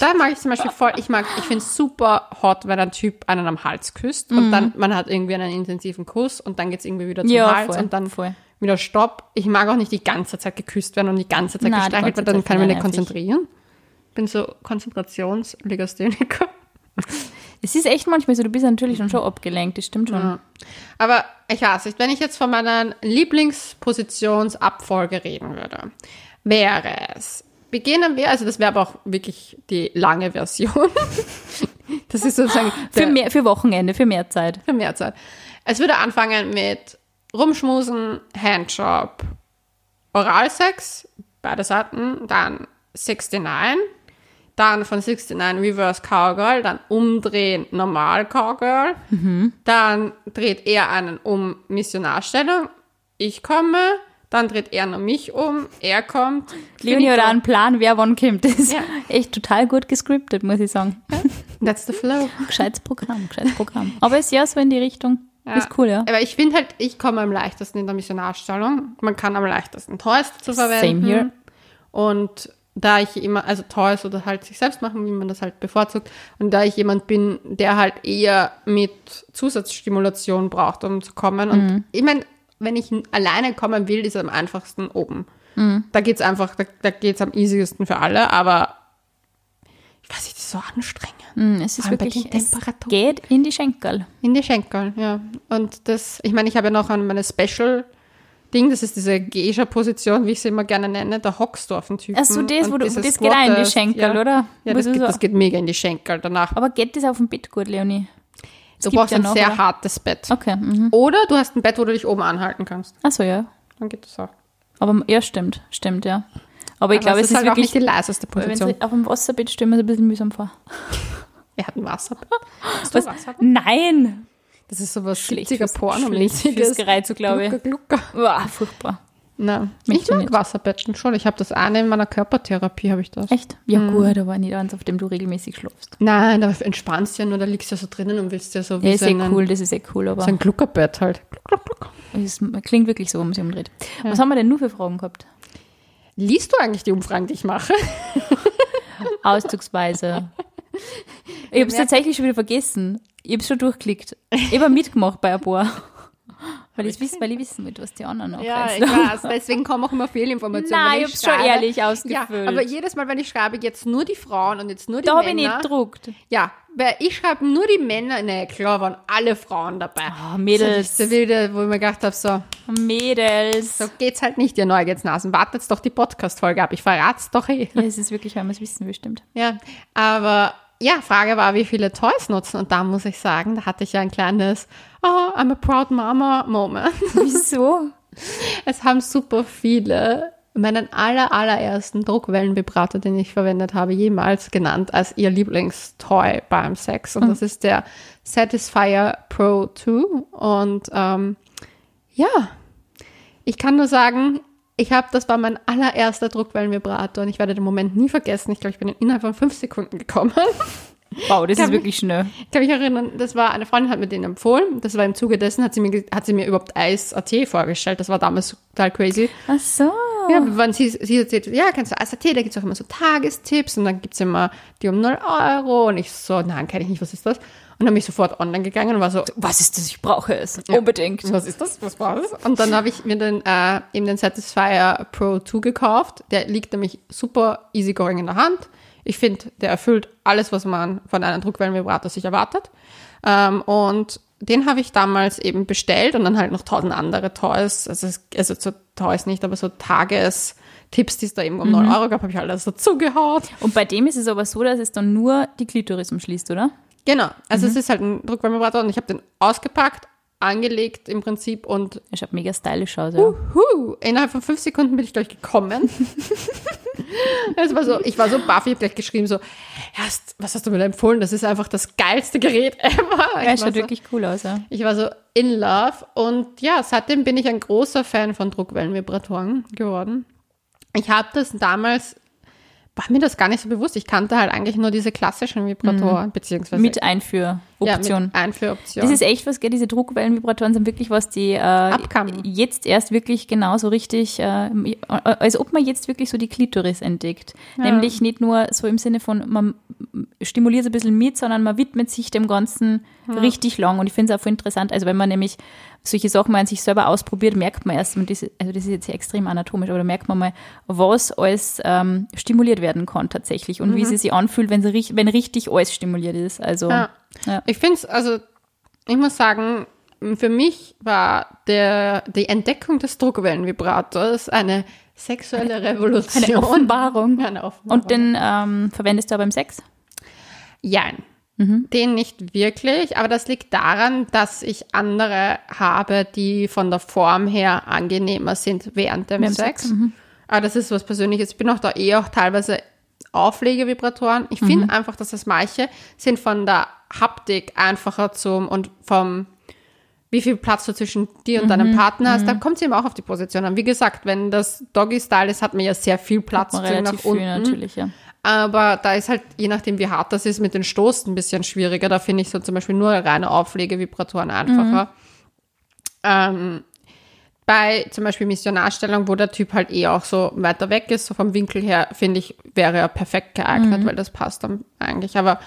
da mag ich zum Beispiel voll, ich mag, ich finde es super hot, wenn ein Typ einen am Hals küsst und dann, man hat irgendwie einen intensiven Kuss und dann geht's irgendwie wieder zum Mhm. Ja, Hals voll, und dann voll. wieder Stopp. Ich mag auch nicht die ganze Zeit geküsst werden und die ganze Zeit gestreichelt werden, dann kann ich mich nicht ich nervig. konzentrieren. Bin so Konzentrationslegastheniker. Es ist echt manchmal so, du bist natürlich dann schon abgelenkt, das stimmt schon. Ja. Aber ich weiß nicht, wenn ich jetzt von meiner Lieblingspositionsabfolge reden würde, wäre es beginnen wir, also das wäre aber auch wirklich die lange Version. das ist sozusagen Für, mehr, für Wochenende, für mehr Zeit. für mehr Zeit. Es würde anfangen mit Rumschmusen, Handjob, Oralsex, beide Seiten, dann 69, dann von 69 Reverse Cowgirl, dann umdrehen Normal Cowgirl, dann dreht er einen um Missionarstellung, ich komme, dann dreht er noch mich um, er kommt. Leonie auch einen Plan, wer wann kommt. Das ist Ja. echt total gut gescriptet, muss ich sagen. That's the flow. Gescheites Programm, gescheites Programm. Aber ist ja so in die Richtung. Ist cool, ja. Aber ich finde halt, ich komme am leichtesten in der Missionarstellung. Man kann am leichtesten Toys dazu verwenden. Same here. Und da ich immer, also Toys oder halt sich selbst machen, wie man das halt bevorzugt. Und da ich jemand bin, der halt eher mit Zusatzstimulation braucht, um zu kommen. Und Mhm. ich meine, wenn ich alleine kommen will, ist es am einfachsten oben. Mhm. Da geht's einfach, da, da geht's am easiesten für alle, aber ich weiß nicht, das ist so anstrengend. Mm, Es ist wirklich, es geht in die Schenkel. In die Schenkel, ja. Und das, ich meine, ich habe ja noch an meine Special-Ding, das ist diese Geisha-Position, wie ich sie immer gerne nenne, da hockst du auf den Typen. Ach so, das, wo du- das geht auch in die Squatters, Schenkel, ja. oder? Ja, das geht, das geht mega in die Schenkel danach. Aber geht das auf dem Bett gut, Leonie? Es du brauchst ja ein noch, sehr oder? hartes Bett. Okay. Mhm. Oder du hast ein Bett, wo du dich oben anhalten kannst. Achso, ja. Dann geht das auch. Aber ja, stimmt, stimmt, ja. Aber ich Aber glaube, es ist ist halt auch wirklich, nicht die leiseste wenn Position. es auf dem Wasserbett stellen wir uns ein bisschen mühsam vor. Er hat ein Wasserbett. Hast du Was? ein Wasserbett? Nein! Das ist sowas Schlecht 70er fürs- porno schlecht fürs Gereiz, glaube ich. Glucker, Glucker. Uah, furchtbar. Nein, ich mag nicht. Wasserbetten schon. Ich habe das eine in meiner Körpertherapie, habe ich das. Echt? Ja, gut, aber nicht eins, auf dem du regelmäßig schlafst. Nein, da entspannst du ja nur, da liegst du ja so drinnen und willst ja so wie Ja, ist so eh einen- cool, das ist eh cool, aber So ein Gluckerbett halt. es klingt wirklich so, wenn man sich umdreht. Was haben wir denn nur für Fragen gehabt? Liest du eigentlich die Umfragen, die ich mache? Auszugsweise. Ich habe es tatsächlich schon wieder vergessen. Ich habe es schon durchklickt. Ich habe mitgemacht bei ein paar. Weil ich, wiss, weil ich wissen will, was die anderen auch reizen. weiß. Deswegen kommen auch immer Fehlinformationen. Nein, weil ich habe es schon ehrlich Ja, ausgefüllt. aber jedes Mal, wenn ich schreibe, jetzt nur die Frauen und jetzt nur die da habe ich Männer. nicht gedruckt. ja, weil ich schreibe nur die Männer. Nee, klar waren alle Frauen dabei. Ah, Mädels. Das ist der wilde, wo ich mir gedacht habe, so, Mädels. so geht's halt nicht, ihr Neugietsnasen. Wartet doch die Podcast-Folge ab. Ich verrat's doch eh. Ja, es ist wirklich, weil man es wissen will, stimmt. Ja, aber ja, Frage war, wie viele Toys nutzen. Und da muss ich sagen, da hatte ich ja ein kleines Oh, I'm a proud mama Moment. Wieso? Es haben super viele meinen aller, allerersten Druckwellenvibrator, den ich verwendet habe, jemals genannt als ihr Lieblingstoy beim Sex. Und das ist der Satisfyer Pro 2. Und ähm, ja, ich kann nur sagen, ich habe, das war mein allererster Druckwellenvibrator und ich werde den Moment nie vergessen. Ich glaube, ich bin innerhalb von fünf Sekunden gekommen. Wow, das ist mich- wirklich schnell. Ich kann mich erinnern, das war eine Freundin hat mir den empfohlen. Das war im Zuge dessen, hat sie mir, hat sie mir überhaupt Eis.at vorgestellt. Das war damals total crazy. Ach so. Ja, wenn sie, sie erzählt, ja, kennst du Eis.at, da gibt's auch immer so Tagestipps und dann gibt's immer die um 0 Euro. Und ich so, nein, kenne ich nicht, was ist das? Und dann bin ich sofort online gegangen und war so, Was ist das? Ich brauche es. Unbedingt. was ist das? Was war das? Und dann habe ich mir den, äh, eben den Satisfyer Pro 2 gekauft. Der liegt nämlich super easygoing in der Hand. Ich finde, der erfüllt alles, was man von einem Druckwellenvibrator sich erwartet. Ähm, und den habe ich damals eben bestellt und dann halt noch tausend andere Toys. Also, also so Toys nicht, aber so Tagestipps, die es da eben um 9 Euro gab, habe ich alles dazugehaut. Und bei dem ist es aber so, dass es dann nur die Klitoris umschließt, oder? Genau. Also es ist halt ein Druckwellenvibrator und ich habe den ausgepackt, angelegt im Prinzip und Er schaut mega stylisch aus, ja. Huh, innerhalb von fünf Sekunden bin ich gleich gekommen. Es war so, ich war so baff, ich habe gleich geschrieben so, erst, was hast du mir da empfohlen? Das ist einfach das geilste Gerät ever. Er ich, war schaut so, wirklich cool aus, ja. ich war so in love und ja, seitdem bin ich ein großer Fan von Druckwellenvibratoren geworden. Ich habe das damals, war mir das gar nicht so bewusst. Ich kannte halt eigentlich nur diese klassischen Vibratoren, beziehungsweise Mit Einführoption. ja, mit Einführoption. Das ist echt was, gell? diese Druckwellenvibratoren sind wirklich was, die äh, Abkamen. jetzt erst wirklich genau so richtig, äh, als ob man jetzt wirklich so die Klitoris entdeckt. Nämlich nicht nur so im Sinne von, man stimuliert es ein bisschen mit, sondern man widmet sich dem Ganzen richtig lang. Und ich finde es auch voll interessant, also wenn man nämlich solche Sachen mal an sich selber ausprobiert, merkt man erst, und diese, also das ist jetzt extrem anatomisch, aber da merkt man mal, was alles ähm, stimuliert werden kann tatsächlich und wie sie sich anfühlt, wenn, sie, wenn richtig alles stimuliert ist. Also Ja. ja. Ich finde es, also, ich muss sagen, für mich war der, die Entdeckung des Druckwellenvibrators eine Sexuelle Revolution. Eine Offenbarung. Eine Offenbarung. Und den ähm, verwendest du auch beim Sex? Jein. Den nicht wirklich, aber das liegt daran, dass ich andere habe, die von der Form her angenehmer sind während dem Beim Sex. Sex, mhm. Aber das ist was Persönliches. Ich bin auch da eh auch teilweise Auflegevibratoren. Ich Mhm. finde einfach, dass das manche sind von der Haptik einfacher zum und vom wie viel Platz du zwischen dir und Mhm. deinem Partner hast, da kommt es eben auch auf die Position an. Wie gesagt, wenn das Doggy-Style ist, hat man ja sehr viel Platz nach relativ viel unten. natürlich, ja. Aber da ist halt, je nachdem wie hart das ist, mit den Stoßen ein bisschen schwieriger. Da finde ich so zum Beispiel nur reine Auflegevibratoren einfacher. Ähm, bei zum Beispiel Missionarstellung, wo der Typ halt eh auch so weiter weg ist, so vom Winkel her, finde ich, wäre er perfekt geeignet, weil das passt dann eigentlich. Aber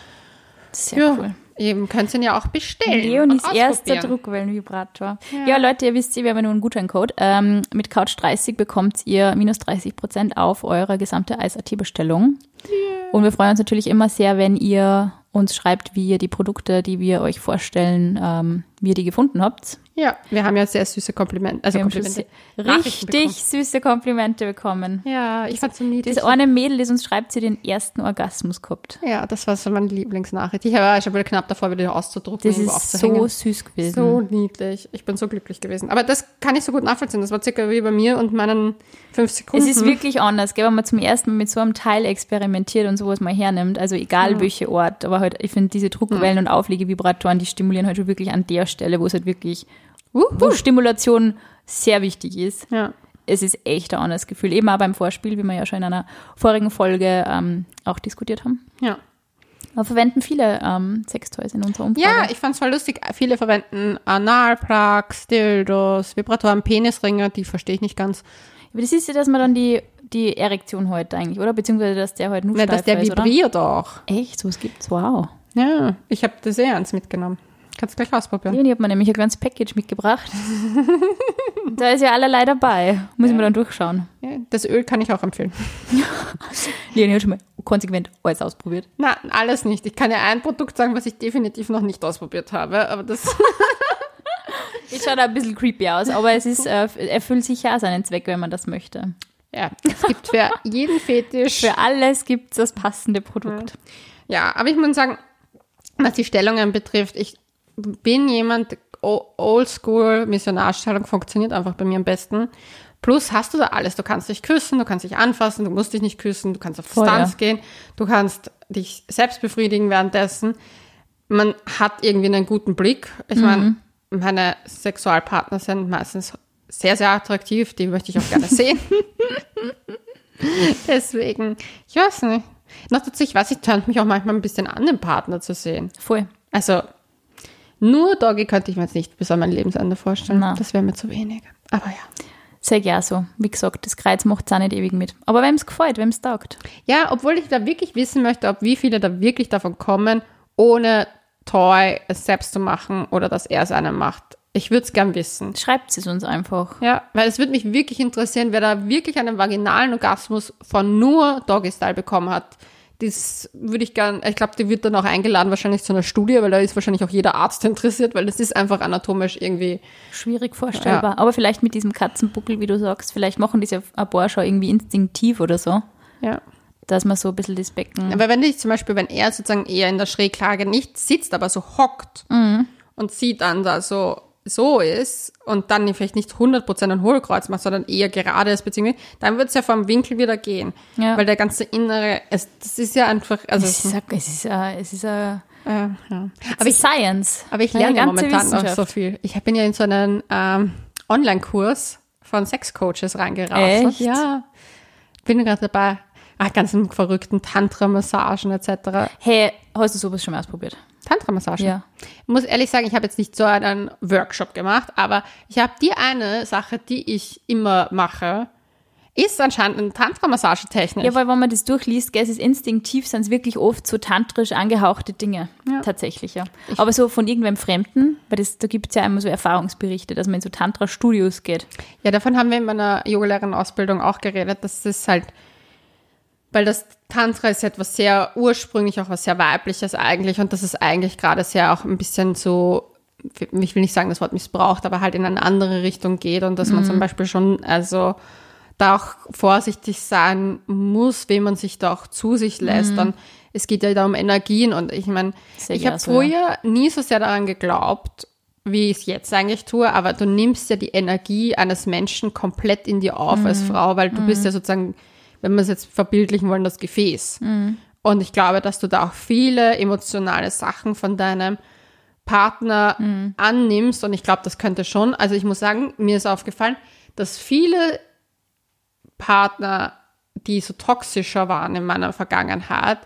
Sehr ja, cool. Eben könnt ihr ihn ja auch bestellen. Leonis erster. Druckwellenvibrator. Ja. Leute, ihr wisst, wir haben ja nur einen Gutscheincode. Ähm, mit Couch 30 bekommt ihr minus 30 Prozent auf eure gesamte Eis.at-Bestellung. Und wir freuen uns natürlich immer sehr, wenn ihr uns schreibt, wie ihr die Produkte, die wir euch vorstellen, ähm, wie ihr die gefunden habt. Ja, wir haben ja sehr süße Komplimente. Also Komplimente. sehr- Nachrichten richtig süße Komplimente bekommen. Ja, ich fand so niedlich. Das eine Mädel, das uns schreibt, sie den ersten Orgasmus gehabt. Ja, das war so meine Lieblingsnachricht. Ich war schon wieder knapp davor, wieder auszudrucken. Das ist so süß gewesen. So niedlich. Ich bin so glücklich gewesen. Aber das kann ich so gut nachvollziehen. Das war circa wie bei mir und meinen fünf Sekunden. Es ist wirklich anders, gell, wenn man zum ersten Mal mit so einem Teil experimentiert und sowas mal hernimmt. Also egal welche Ort, aber halt, ich finde diese Druckwellen und Auflegevibratoren, die stimulieren halt schon wirklich an der Stelle, wo es halt wirklich, wo Stimulation sehr wichtig ist. Ja. Es ist echt ein anderes Gefühl. Eben auch beim Vorspiel, wie wir ja schon in einer vorigen Folge ähm, auch diskutiert haben. Ja. Aber verwenden viele ähm, Sextoys in unserer Umfrage. Ja, ich fand's voll lustig. Viele verwenden Analplugs, Dildos, Vibratoren, Penisringe, die verstehe ich nicht ganz. Aber das ist ja, dass man dann die, die Erektion heute eigentlich, oder? Beziehungsweise, dass der heute nur Na, dass der steifer ist, vibriert auch. Echt? So was gibt's? Wow. Ja, ich habe das sehr ernst mitgenommen. Kannst gleich ausprobieren. Leonie hat mir nämlich ein kleines Package mitgebracht. da ist ja allerlei dabei. Muss ich mir dann durchschauen. Ja, das Öl kann ich auch empfehlen. Leonie hat schon mal konsequent alles ausprobiert. Na, alles nicht. Ich kann ja ein Produkt sagen, was ich definitiv noch nicht ausprobiert habe, aber das Es schaut ein bisschen creepy aus, aber es ist, äh, erfüllt sicher auch seinen Zweck, wenn man das möchte. ja, es gibt für jeden Fetisch. Für alles gibt es das passende Produkt. Ja, aber ich muss sagen, was die Stellungen betrifft, ich bin jemand, oldschool Missionarstellung funktioniert einfach bei mir am besten. Plus hast du da alles. Du kannst dich küssen, du kannst dich anfassen, du musst dich nicht küssen, du kannst auf Distanz gehen, du kannst dich selbst befriedigen währenddessen. Man hat irgendwie einen guten Blick. Ich meine, meine Sexualpartner sind meistens sehr, sehr attraktiv, die möchte ich auch gerne sehen. Deswegen, ich weiß nicht. Noch dazu, ich weiß, ich tönt mich auch manchmal ein bisschen an, den Partner zu sehen. Voll. Also, nur Doggy könnte ich mir jetzt nicht bis an mein Lebensende vorstellen. Na. Das wäre mir zu wenig. Aber ja. Sehr gern so. Wie gesagt, das Kreuz macht es auch nicht ewig mit. Aber wem es gefällt, wem es taugt. Ja, obwohl ich da wirklich wissen möchte, ob wie viele da wirklich davon kommen, ohne Toy es selbst zu machen oder dass er es einem macht. Ich würde es gern wissen. Schreibt es uns einfach. Ja, weil es würde mich wirklich interessieren, wer da wirklich einen vaginalen Orgasmus von nur Doggy Style bekommen hat. Das würde ich gern, ich glaube, die wird dann auch eingeladen wahrscheinlich zu einer Studie, weil da ist wahrscheinlich auch jeder Arzt interessiert, weil das ist einfach anatomisch irgendwie, Schwierig vorstellbar. Aber vielleicht mit diesem Katzenbuckel, wie du sagst, vielleicht machen diese schon irgendwie instinktiv oder so, ja. dass man so ein bisschen das Becken. Aber wenn ich zum Beispiel, wenn er sozusagen eher in der Schräglage nicht sitzt, aber so hockt und sie dann da so, so ist und dann vielleicht nicht 100% ein Hohlkreuz macht, sondern eher gerade ist, beziehungsweise, dann wird es ja vom Winkel wieder gehen. Ja. Weil der ganze innere, es, das ist ja einfach, also, es ist, es ist, es ist äh, ja. aber Aber ich, Science. aber ich lerne ja momentan auch Wissenschaft. so viel. Ich bin ja in so einen ähm, Online-Kurs von Sexcoaches reingerasselt. Echt? Ja. Bin gerade dabei, ah, ganzen verrückten Tantra-Massagen etc. Hey, hast du sowas schon mal ausprobiert? Tantra-Massagen. Ja. Ich muss ehrlich sagen, ich habe jetzt nicht so einen Workshop gemacht, aber ich habe die eine Sache, die ich immer mache, ist anscheinend eine Tantra-Massagetechnik. Ja, weil wenn man das durchliest, gell, es ist instinktiv, sind es wirklich oft so tantrisch angehauchte Dinge. Ja. Tatsächlich, ja. Aber so von irgendwem Fremden, weil das, da gibt es ja immer so Erfahrungsberichte, dass man in so Tantra-Studios geht. Ja, davon haben wir in meiner Yogalehrerin-Ausbildung auch geredet, dass es halt, weil das Tantra ist ja etwas sehr ursprünglich, auch was sehr weibliches eigentlich. Und das ist eigentlich gerade sehr auch ein bisschen so, ich will nicht sagen das Wort missbraucht, aber halt in eine andere Richtung geht. Und dass man zum Beispiel schon, also da auch vorsichtig sein muss, wem man sich da auch zu sich lässt. Dann, es geht ja da um Energien. Und ich meine, ich habe so, früher nie so sehr daran geglaubt, wie ich es jetzt eigentlich tue, aber du nimmst ja die Energie eines Menschen komplett in dir auf als Frau, weil du bist ja sozusagen, wenn wir es jetzt verbildlichen wollen, das Gefäß. Und ich glaube, dass du da auch viele emotionale Sachen von deinem Partner annimmst und ich glaube, das könnte schon, also ich muss sagen, mir ist aufgefallen, dass viele Partner, die so toxischer waren in meiner Vergangenheit,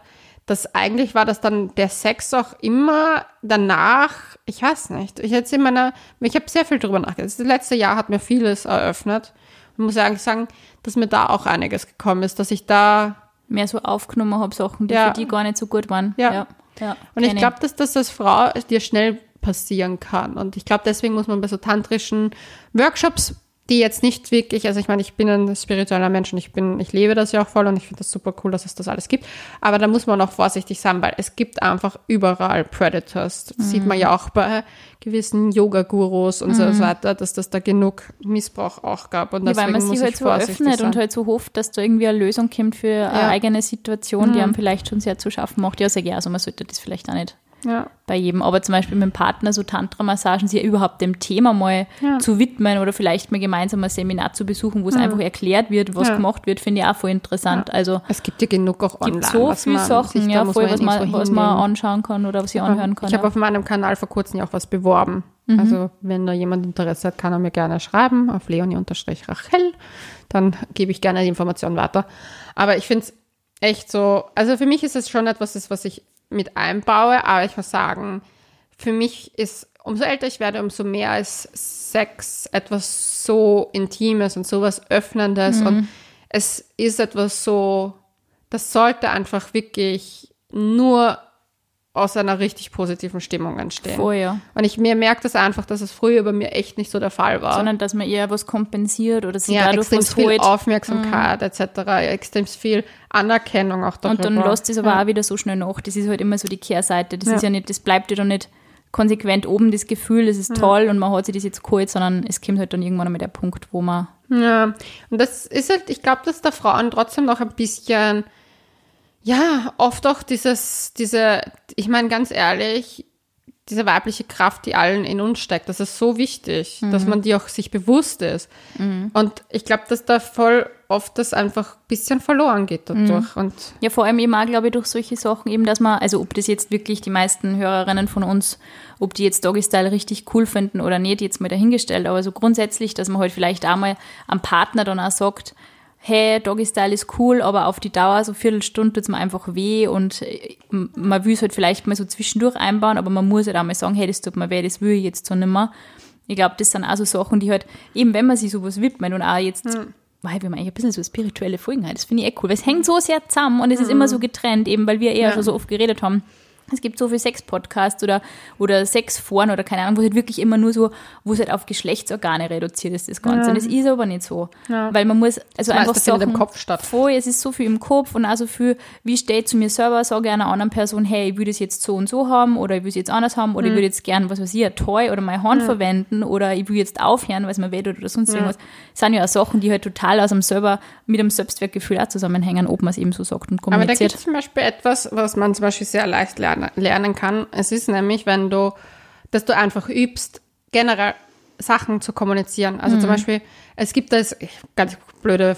dass eigentlich war das dann der Sex auch immer danach, ich weiß nicht, ich jetzt in meiner, ich habe sehr viel drüber nachgedacht. Das letzte Jahr hat mir vieles eröffnet. Ich muss eigentlich sagen, dass mir da auch einiges gekommen ist, dass ich da Mehr so aufgenommen habe, Sachen, die Ja. für die gar nicht so gut waren. Ja. ja. ja Und ich glaube, dass das als Frau dir schnell passieren kann. Und ich glaube, deswegen muss man bei so tantrischen Workshops, die jetzt nicht wirklich, also ich meine, ich bin ein spiritueller Mensch und ich bin, ich lebe das ja auch voll und ich finde das super cool, dass es das alles gibt. Aber da muss man auch vorsichtig sein, weil es gibt einfach überall Predators. Das sieht Mhm. man ja auch bei gewissen Yoga-Gurus und so weiter, dass das da genug Missbrauch auch gab. Und Ja, weil deswegen man muss sich ich halt so öffnet sein. und halt so hofft, dass da irgendwie eine Lösung kommt für eine eigene Situation, die Mhm. einem vielleicht schon sehr zu schaffen macht. Ja, sag ich, also man sollte das vielleicht auch nicht ja. bei jedem, aber zum Beispiel mit dem Partner so Tantra-Massagen, sich überhaupt dem Thema mal Ja. zu widmen oder vielleicht mal gemeinsam ein Seminar zu besuchen, wo es einfach erklärt wird, was Ja. gemacht wird, finde ich auch voll interessant. Also Es gibt ja genug auch online. gibt so was viele man Sachen, ja, voll, was man, was man anschauen kann oder was ich anhören kann. Ich habe ja. auf meinem Kanal vor kurzem ja auch was beworben. Mhm. Also wenn da jemand Interesse hat, kann er mir gerne schreiben auf leonie-rachel. Dann gebe ich gerne die Information weiter. Aber ich finde es echt so, also für mich ist es schon etwas, das, was ich mit einbaue, aber ich muss sagen, für mich ist, umso älter ich werde, umso mehr ist Sex etwas so Intimes und sowas Öffnendes Mhm. und es ist etwas so, das sollte einfach wirklich nur aus einer richtig positiven Stimmung entstehen. Ja. Und ich mir merke das einfach, dass es früher bei mir echt nicht so der Fall war. Sondern, dass man eher was kompensiert oder sich ja, dadurch extrem was viel holt. Aufmerksamkeit etc., extrem viel Anerkennung auch darüber. Und dann lässt es aber auch wieder so schnell nach. Das ist halt immer so die Kehrseite. Das Ja. ist ja nicht, das bleibt ja dann nicht konsequent oben, das Gefühl, das ist toll und man hat sich das jetzt geholt, sondern es kommt halt dann irgendwann einmal der Punkt, wo man Ja, und das ist halt, ich glaube, dass da Frauen trotzdem noch ein bisschen, ja, oft auch dieses, diese, ich meine ganz ehrlich, diese weibliche Kraft, die allen in uns steckt, das ist so wichtig, dass man die auch sich bewusst ist. Und ich glaube, dass da voll oft das einfach ein bisschen verloren geht dadurch. Und Ja, vor allem eben auch, glaube ich, durch solche Sachen eben, dass man, also ob das jetzt wirklich die meisten Hörerinnen von uns, ob die jetzt Doggy Style richtig cool finden oder nicht, jetzt mal dahingestellt, aber so grundsätzlich, dass man halt vielleicht auch mal am Partner dann auch sagt, hey, Doggy Style ist cool, aber auf die Dauer, so Viertelstunde tut's mir einfach weh und äh, man will es halt vielleicht mal so zwischendurch einbauen, aber man muss halt auch mal sagen, hey, das tut mir weh, das will ich jetzt so nimmer. Ich glaube, das sind auch so Sachen, die halt, eben wenn man sich sowas widmet und auch jetzt, weil wir haben eigentlich ein bisschen so spirituelle Folgen haben, das finde ich eh cool, weil es hängt so sehr zusammen und es ist immer so getrennt, eben weil wir eher schon so oft geredet haben. Es gibt so viele Sex-Podcasts oder, oder Sexforen oder keine Ahnung, wo es halt wirklich immer nur so, wo es halt auf Geschlechtsorgane reduziert ist, das Ganze. Und das ist aber nicht so. Weil man muss, also einfach meiste findet Sachen, im Kopf statt. Voll, es ist so viel im Kopf und auch so viel, wie stehe ich zu mir selber, sage ich einer anderen Person, hey, ich will das jetzt so und so haben oder ich will es jetzt anders haben oder ich will jetzt gern, was weiß ich, ein Toy oder meine Hand verwenden oder ich will jetzt aufhören, weil es mir weh tut oder sonst irgendwas. Das sind ja auch Sachen, die halt total aus dem selber, mit dem Selbstwertgefühl auch zusammenhängen, ob man es eben so sagt und Aber da kommuniziert. gibt es zum Beispiel etwas, was man zum Beispiel sehr leicht lernen, lernen kann. Es ist nämlich, wenn du, dass du einfach übst, generell Sachen zu kommunizieren. Also Mhm. zum Beispiel, es gibt das, ganz blöde,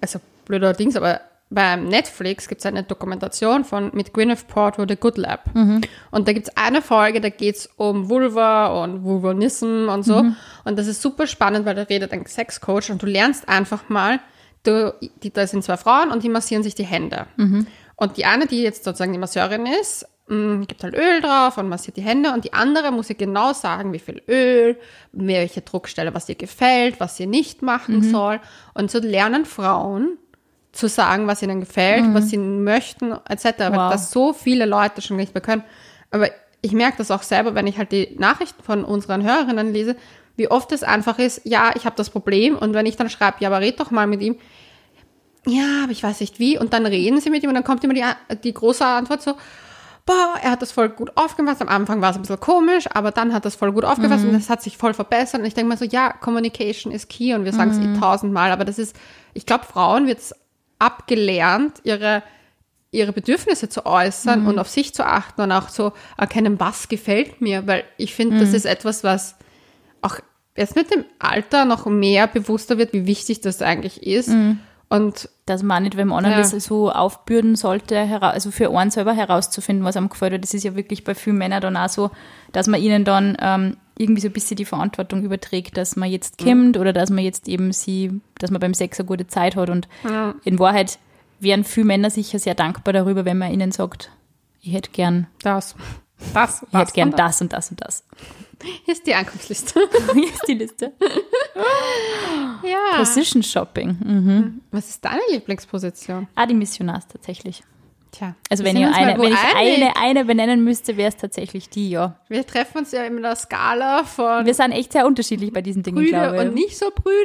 also blöder Dings, aber beim Netflix gibt es eine Dokumentation von mit Gwyneth Paltrow, The Good Lab. Mhm. Und da gibt es eine Folge, da geht es um Vulva und Vulvanism und so. Mhm. Und das ist super spannend, weil da redet ein Sexcoach und du lernst einfach mal, du, die, da sind zwei Frauen und die massieren sich die Hände. Und die eine, die jetzt sozusagen die Masseurin ist, mh, gibt halt Öl drauf und massiert die Hände und die andere muss ihr genau sagen, wie viel Öl, welche Druckstelle, was ihr gefällt, was sie nicht machen soll. Und so lernen Frauen zu sagen, was ihnen gefällt, was sie möchten, etc. Weil Wow. das so viele Leute schon nicht mehr können. Aber ich merke das auch selber, wenn ich halt die Nachrichten von unseren Hörerinnen lese, wie oft es einfach ist, ja, ich habe das Problem und wenn ich dann schreibe, ja, aber red doch mal mit ihm, ja, aber ich weiß nicht wie und dann reden sie mit ihm und dann kommt immer die, die große Antwort so, boah, er hat das voll gut aufgefasst. Am Anfang war es ein bisschen komisch, aber dann hat das voll gut aufgefasst Mhm. und das hat sich voll verbessert. Und ich denke mal so, ja, Communication ist key und wir sagen es Mhm. eh tausendmal, aber das ist, ich glaube, Frauen wird es abgelernt, ihre ihre Bedürfnisse zu äußern Mhm. und auf sich zu achten und auch zu erkennen, was gefällt mir, weil ich finde, das Mhm. ist etwas, was auch jetzt mit dem Alter noch mehr bewusster wird, wie wichtig das eigentlich ist. Mhm. Und dass man auch nicht, wenn man anderen Ja. das so aufbürden sollte, also für einen selber herauszufinden, was einem gefällt. Weil Das ist ja wirklich bei vielen Männern dann auch so, dass man ihnen dann ähm, irgendwie so ein bisschen die Verantwortung überträgt, dass man jetzt kommt oder dass man jetzt eben sie, dass man beim Sex eine gute Zeit hat. Und in Wahrheit wären viele Männer sicher sehr dankbar darüber, wenn man ihnen sagt, ich hätte gern, das, das, ich hätte gern das und das und das. Hier ist die Ankunftsliste. Hier ist die Liste. ja. Position Shopping. Mhm. Was ist deine Lieblingsposition? Ah, die Missionars tatsächlich. Tja. Also wenn, ihr eine, wenn ich eine, eine benennen müsste, wäre es tatsächlich die, ja. Wir treffen uns ja in der Skala von Wir sind echt sehr unterschiedlich bei diesen Dingen, glaube ich. und nicht so Brüde.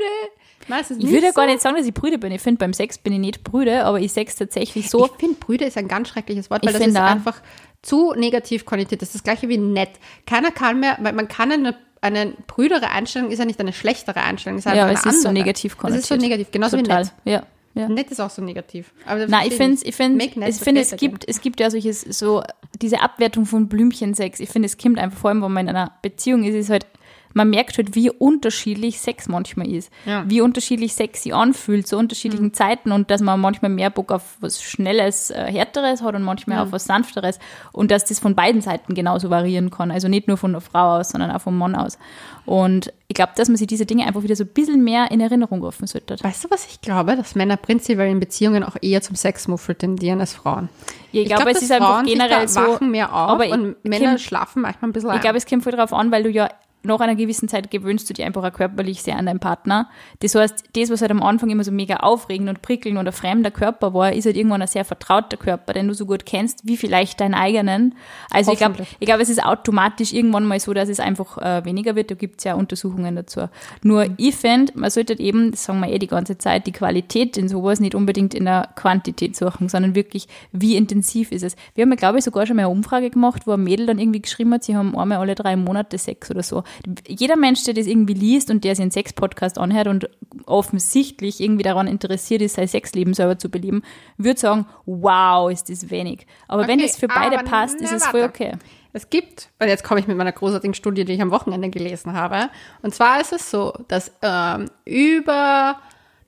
Meistens ich würde ja so. gar nicht sagen, dass ich Brüde bin. Ich finde, beim Sex bin ich nicht Brüde, aber ich sex tatsächlich so. Ich finde, Brüde ist ein ganz schreckliches Wort, weil das ist auch. einfach zu negativ konnotiert. Das ist das gleiche wie nett. Keiner kann mehr, weil man kann eine, eine brüdere Einstellung ist ja nicht eine schlechtere Einstellung, ist einfach ja, eine es ist so andere. negativ Es konnotiert. ist so negativ, genauso Total. wie nett. Ja, ja. Nett ist auch so negativ. Aber Nein, ich finde, ich finde, ich finde, es gibt, es gibt ja solches, so, diese Abwertung von Blümchensex. Ich finde, es kommt einfach, vor allem, wenn man in einer Beziehung ist, ist halt, man merkt halt, wie unterschiedlich Sex manchmal ist. Ja. Wie unterschiedlich Sex sich anfühlt, zu unterschiedlichen Mhm. Zeiten und dass man manchmal mehr Bock auf was Schnelles, äh, Härteres hat und manchmal Mhm. auf was Sanfteres und dass das von beiden Seiten genauso variieren kann. Also nicht nur von der Frau aus, sondern auch vom Mann aus. Und ich glaube, dass man sich diese Dinge einfach wieder so ein bisschen mehr in Erinnerung rufen sollte. Weißt du, was ich glaube? Dass Männer prinzipiell in Beziehungen auch eher zum Sexmuffel tendieren als Frauen. Ja, ich, glaube, glaub, es ist einfach Frauen sich generell so. wachen mehr auf aber und ich- Männer Kim- schlafen manchmal ein bisschen Ich glaube, es kommt voll darauf an, weil du ja nach einer gewissen Zeit gewöhnst du dich einfach auch körperlich sehr an deinen Partner. Das heißt, das, was halt am Anfang immer so mega aufregend und prickelnd und ein fremder Körper war, ist halt irgendwann ein sehr vertrauter Körper, den du so gut kennst, wie vielleicht deinen eigenen. Also ich glaube, ich glaube, es ist automatisch irgendwann mal so, dass es einfach äh, weniger wird. Da gibt es ja Untersuchungen dazu. Nur ich finde, man sollte halt eben, das sagen wir eh die ganze Zeit, die Qualität in sowas nicht unbedingt in der Quantität suchen, sondern wirklich, wie intensiv ist es. Wir haben ja, glaube ich, sogar schon mal eine Umfrage gemacht, wo ein Mädel dann irgendwie geschrieben hat, sie haben einmal alle drei Monate Sex oder so. Jeder Mensch, der das irgendwie liest und der sich einen Sex-Podcast anhört und offensichtlich irgendwie daran interessiert ist, sein Sexleben selber zu beleben, würde sagen, wow, ist das wenig. Aber wenn Okay, es für beide passt, ist es voll okay. Es gibt, und jetzt komme ich mit meiner großartigen Studie, die ich am Wochenende gelesen habe. Und zwar ist es so, dass ähm, über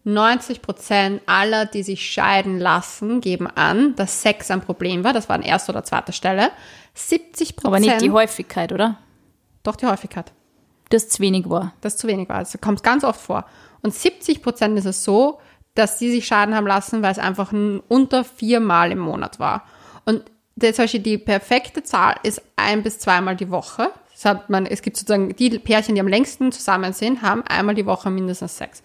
90 Prozent aller, die sich scheiden lassen, geben an, dass Sex ein Problem war. Das war an erster oder zweiter Stelle. 70 Prozent. Aber nicht die Häufigkeit, oder? Doch die Häufigkeit. Dass zu wenig war. Das zu wenig war. Das kommt ganz oft vor. Und 70 Prozent ist es so, dass die sich schaden haben lassen, weil es einfach unter viermal im Monat war. Und der, zum Beispiel die perfekte Zahl ist ein bis zweimal die Woche. Das hat man, es gibt sozusagen die Pärchen, die am längsten zusammen sind, haben einmal die Woche mindestens Sex.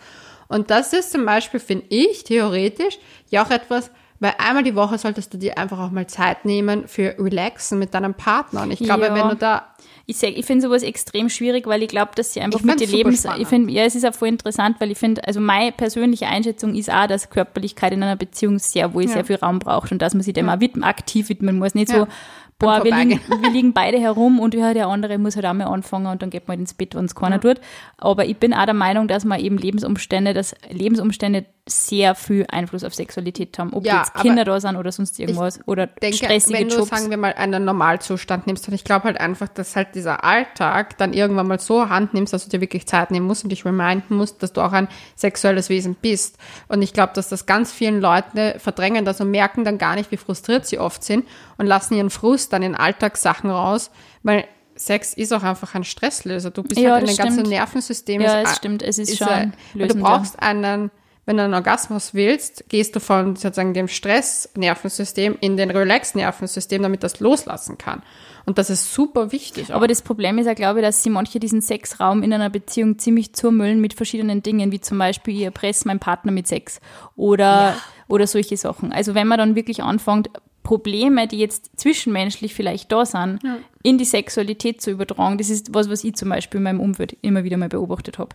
Und das ist zum Beispiel, finde ich, theoretisch ja auch etwas, weil einmal die Woche solltest du dir einfach auch mal Zeit nehmen für Relaxen mit deinem Partner. Und ich glaube, Ja. wenn du da Ich, sag, ich finde sowas extrem schwierig, weil ich glaube, dass sie einfach Ich mit den Lebens... spannend. Ich finde, ja, es ist auch voll interessant, weil ich finde, also meine persönliche Einschätzung ist auch, dass Körperlichkeit in einer Beziehung sehr wohl sehr viel Raum braucht und dass man sich dem auch widmen, aktiv widmen muss. Nicht Ja. so, boah, wir liegen, wir liegen beide herum und ja, der andere muss halt auch mal anfangen und dann geht man halt ins Bett, wenn es keiner tut. Aber ich bin auch der Meinung, dass man eben Lebensumstände, dass Lebensumstände sehr viel Einfluss auf Sexualität haben. Ob Ja, jetzt Kinder da sind oder sonst irgendwas oder denke, stressige wenn du, Jobs. sagen wir mal, einen Normalzustand nimmst, und ich glaube halt einfach, dass halt dieser Alltag dann irgendwann mal so Hand nimmst, dass du dir wirklich Zeit nehmen musst und dich reminden musst, dass du auch ein sexuelles Wesen bist. Und ich glaube, dass das ganz vielen Leute verdrängen das und merken dann gar nicht, wie frustriert sie oft sind und lassen ihren Frust dann in Alltagssachen raus, weil Sex ist auch einfach ein Stresslöser. Du bist Ja, halt in das dem ganzen. Nervensystem. Ja, ist- es stimmt, es ist schon ein- weil lösend, Du brauchst einen, wenn du einen Orgasmus willst, gehst du von sozusagen dem Stressnervensystem in den Relax-Nervensystem, damit das loslassen kann. Und das ist super wichtig. auch. Aber das Problem ist ja, glaube ich, dass sie manche diesen Sexraum in einer Beziehung ziemlich zurmüllen mit verschiedenen Dingen, wie zum Beispiel, ich erpresse meinen Partner mit Sex oder, oder solche Sachen. Also wenn man dann wirklich anfängt, Probleme, die jetzt zwischenmenschlich vielleicht da sind, in die Sexualität zu übertragen, das ist was, was ich zum Beispiel in meinem Umfeld immer wieder mal beobachtet habe.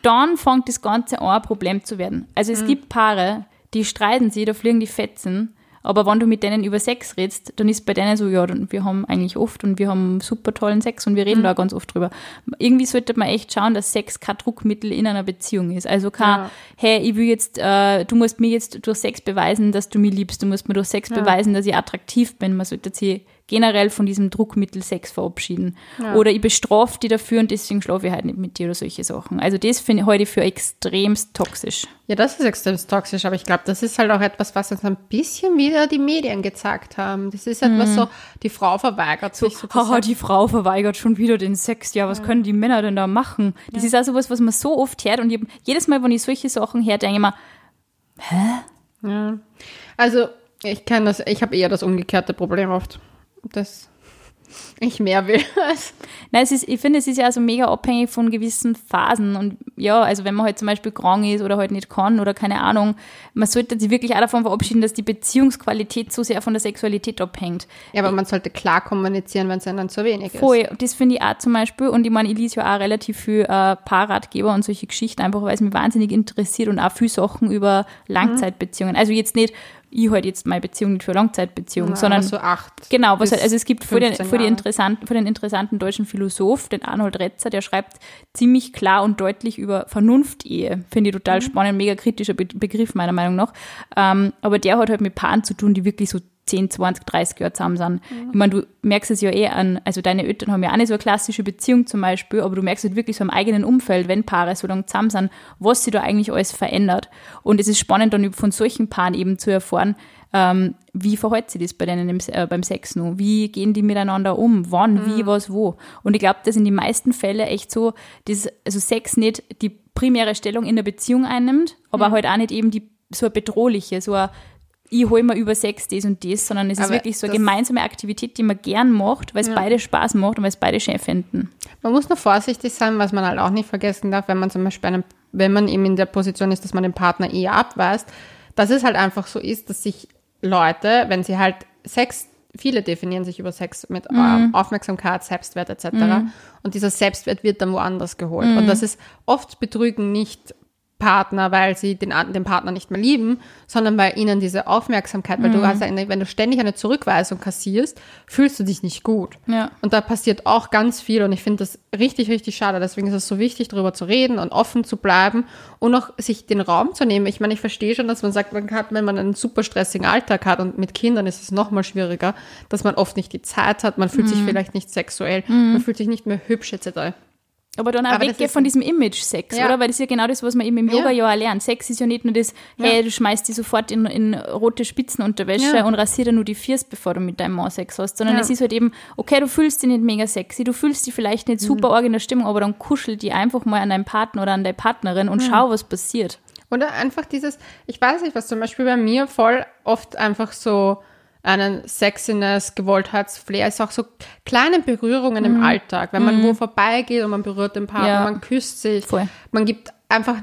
Dann fängt das Ganze an, ein Problem zu werden. Also es gibt Paare, die streiten sich, da fliegen die Fetzen, Aber wenn du mit denen über Sex redest, dann ist bei denen so, ja, wir haben eigentlich oft und wir haben super tollen Sex und wir reden mhm. da ganz oft drüber. Irgendwie sollte man echt schauen, dass Sex kein Druckmittel in einer Beziehung ist. Also kein, ja. hey, ich will jetzt, äh, du musst mir jetzt durch Sex beweisen, dass du mich liebst, du musst mir durch Sex ja. beweisen, dass ich attraktiv bin. Man sollte sich generell von diesem Druckmittel Sex verabschieden. Ja. Oder ich bestrafe die dafür und deswegen schlafe ich halt nicht mit dir oder solche Sachen. Also das finde ich heute für extremst toxisch. Ja, das ist extremst toxisch, aber ich glaube, das ist halt auch etwas, was uns ein bisschen wieder die Medien gezeigt haben. Das ist etwas mhm. so, die Frau verweigert sich so, Haha, die Frau verweigert schon wieder den Sex. Ja, was ja. können die Männer denn da machen? Das ja. ist also was, was man so oft hört und jedes Mal, wenn ich solche Sachen höre, denke ich mir, hä? Ja. Also, ich kann das, ich habe eher das umgekehrte Problem oft dass ich mehr will. Nein, es ist, ich finde, es ist ja so mega abhängig von gewissen Phasen. Und ja, also wenn man halt zum Beispiel krank ist oder halt nicht kann oder keine Ahnung, man sollte sich wirklich auch davon verabschieden, dass die Beziehungsqualität so sehr von der Sexualität abhängt. Ja, aber man sollte klar kommunizieren, wenn es dann zu wenig ist. Voll, das finde ich auch zum Beispiel. Und ich meine, ich lese ja auch relativ viel äh, Paarratgeber und solche Geschichten, einfach weil es mich wahnsinnig interessiert und auch viel Sachen über Langzeitbeziehungen. Mhm. Also jetzt nicht ich halt jetzt meine Beziehung nicht für Langzeitbeziehung, ja, sondern so acht. Genau, was halt, also es gibt vor den, vor, die interessanten, vor den interessanten deutschen Philosoph, den Arnold Retzer, der schreibt ziemlich klar und deutlich über Vernunft-Ehe. Finde ich total mhm. spannend, mega kritischer Be Begriff meiner Meinung nach. Ähm, aber der hat halt mit Paaren zu tun, die wirklich so 10, 20, 30 Jahre zusammen sind. Mhm. Ich meine, du merkst es ja eh an, also deine Eltern haben ja auch nicht so eine klassische Beziehung zum Beispiel, aber du merkst halt wirklich so im eigenen Umfeld, wenn Paare so lange zusammen sind, was sich da eigentlich alles verändert. Und es ist spannend dann von solchen Paaren eben zu erfahren, ähm, wie verhält sich das bei denen im, äh, beim Sex noch? Wie gehen die miteinander um? Wann, mhm. wie, was, wo? Und ich glaube, dass in den meisten Fällen echt so, dass also Sex nicht die primäre Stellung in der Beziehung einnimmt, aber mhm. halt auch nicht eben die so eine bedrohliche, so eine ich hole mir über Sex das und das, sondern es ist wirklich so eine gemeinsame Aktivität, die man gern macht, weil es ja. beide Spaß macht und weil es beide schön finden. Man muss nur vorsichtig sein, was man halt auch nicht vergessen darf, wenn man zum Beispiel, einen, wenn man eben in der Position ist, dass man den Partner eher abweist, dass es halt einfach so ist, dass sich Leute, wenn sie halt Sex, viele definieren sich über Sex mit mhm. Ähm, Aufmerksamkeit, Selbstwert etc. Mhm. Und dieser Selbstwert wird dann woanders geholt. Mhm. Und das ist oft betrügen nicht Partner, weil sie den, den Partner nicht mehr lieben, sondern weil ihnen diese Aufmerksamkeit, weil mhm. du hast eine, wenn du ständig eine Zurückweisung kassierst, fühlst du dich nicht gut. Ja. Und da passiert auch ganz viel und ich finde das richtig, richtig schade. Deswegen ist es so wichtig, darüber zu reden und offen zu bleiben und auch sich den Raum zu nehmen. Ich meine, ich verstehe schon, dass man sagt, man hat, wenn man einen super stressigen Alltag hat und mit Kindern ist es noch mal schwieriger, dass man oft nicht die Zeit hat, man fühlt mhm. sich vielleicht nicht sexuell, mhm. man fühlt sich nicht mehr hübsch etc. Aber dann auch weggehen von diesem Image-Sex, ja. oder? Weil das ist ja genau das, was man eben im Yoga ja auch lernt. Sex ist ja nicht nur das, hey, du schmeißt die sofort in, in rote Spitzenunterwäsche und rasierst nur die Fiers, bevor du mit deinem Mann Sex hast, sondern es ist halt eben, okay, du fühlst dich nicht mega sexy, du fühlst dich vielleicht nicht super mhm. arg in der Stimmung, aber dann kuschel die einfach mal an deinen Partner oder an deine Partnerin und mhm. schau, was passiert. Oder einfach dieses, ich weiß nicht, was zum Beispiel bei mir voll oft einfach so einen Sexiness, Gewolltheitsflair, ist auch so kleine Berührungen mhm. im Alltag, wenn man mhm. wo vorbeigeht und man berührt den Partner, ja. man küsst sich, Voll. man gibt einfach,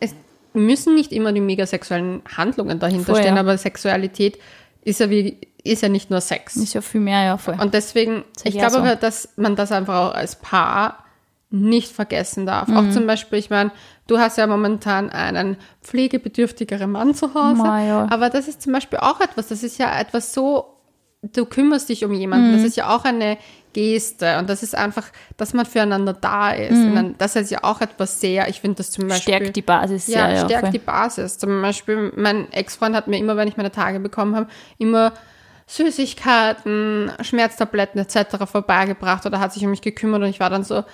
es müssen nicht immer die megasexuellen Handlungen dahinter Voll, stehen, ja. aber Sexualität ist ja wie ist ja nicht nur Sex. Ist ja viel mehr, ja, voll. Und deswegen, ich glaube so. dass man das einfach auch als Paar nicht vergessen darf. Mhm. Auch zum Beispiel, ich meine, du hast ja momentan einen pflegebedürftigeren Mann zu Hause, ja. aber das ist zum Beispiel auch etwas, das ist ja etwas so, du kümmerst dich um jemanden, mhm. das ist ja auch eine Geste und das ist einfach, dass man füreinander da ist. Mhm. Dann, das ist ja auch etwas sehr, ich finde das zum Beispiel. Stärkt die Basis, ja. Ja, stärkt voll. die Basis. Zum Beispiel, mein Ex-Freund hat mir immer, wenn ich meine Tage bekommen habe, immer Süßigkeiten, Schmerztabletten etc. vorbeigebracht oder hat sich um mich gekümmert und ich war dann so,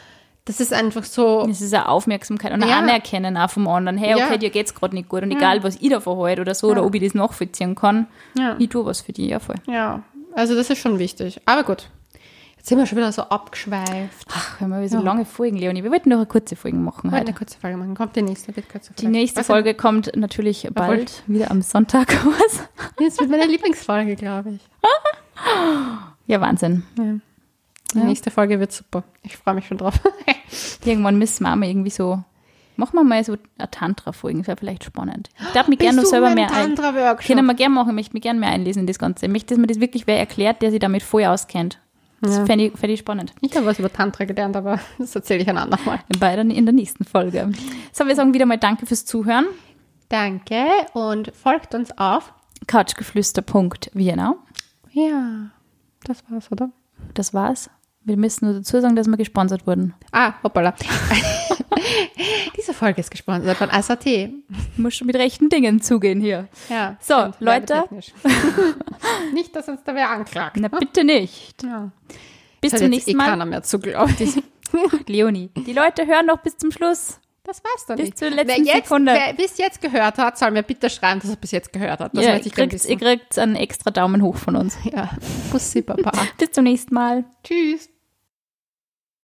das ist einfach so. Das ist eine Aufmerksamkeit und ein ja. Anerkennen auch vom anderen. Hey, okay, ja. dir geht's gerade nicht gut und ja. egal, was ich da verhalte oder so, oder ob ich das nachvollziehen kann, ich tue was für dich, ja voll. Ja, also das ist schon wichtig. Aber gut, jetzt sind wir schon wieder so abgeschweift. Ach, wir haben so lange Folgen, Leonie. Wir wollten noch eine kurze Folge machen heute. Eine kurze Folge machen. Kommt die nächste, wird kürzer. Die nächste was Folge kommt natürlich bald, wieder am Sonntag. Was? Das wird meine Lieblingsfolge, glaube ich. ja, Wahnsinn. Die ja. nächste Folge wird super. Ich freue mich schon drauf. Irgendwann müssen wir mal irgendwie so. Machen wir mal so eine Tantra-Folge, das wäre vielleicht spannend. Ich darf mich gerne noch selber mehr Tantra-Workshop. Können wir gerne machen, ich möchte mich gerne mehr einlesen in das Ganze. Ich möchte, dass mir das wirklich wer erklärt, der sich damit voll auskennt. Das ja. fände ich, fänd ich spannend. Ich habe was über Tantra gelernt, aber das erzähle ich ein andermal. Bei der, in der nächsten Folge. So, wir sagen wieder mal Danke fürs Zuhören. Danke und folgt uns auf couchgeflüster.vienna. Ja, das war's, oder? Das war's. Wir müssen nur dazu sagen, dass wir gesponsert wurden. Ah, hoppala. Diese Folge ist gesponsert von SAT. Muss schon mit rechten Dingen zugehen hier. Ja. So, Leute. Nicht, dass uns da wer anklagt. Na bitte nicht. Ja. Bis Das zum nächsten eh Mal. keiner mehr zu glauben. Leonie. Die Leute hören noch bis zum Schluss. Das weiß doch Bis nicht. zur letzten wer, jetzt, Sekunde. wer bis jetzt gehört hat, soll mir bitte schreiben, dass er bis jetzt gehört hat. Das ja, ich kriegt, ihr kriegt einen extra Daumen hoch von uns. Ja. Bussi, Papa. Bis zum nächsten Mal. Tschüss.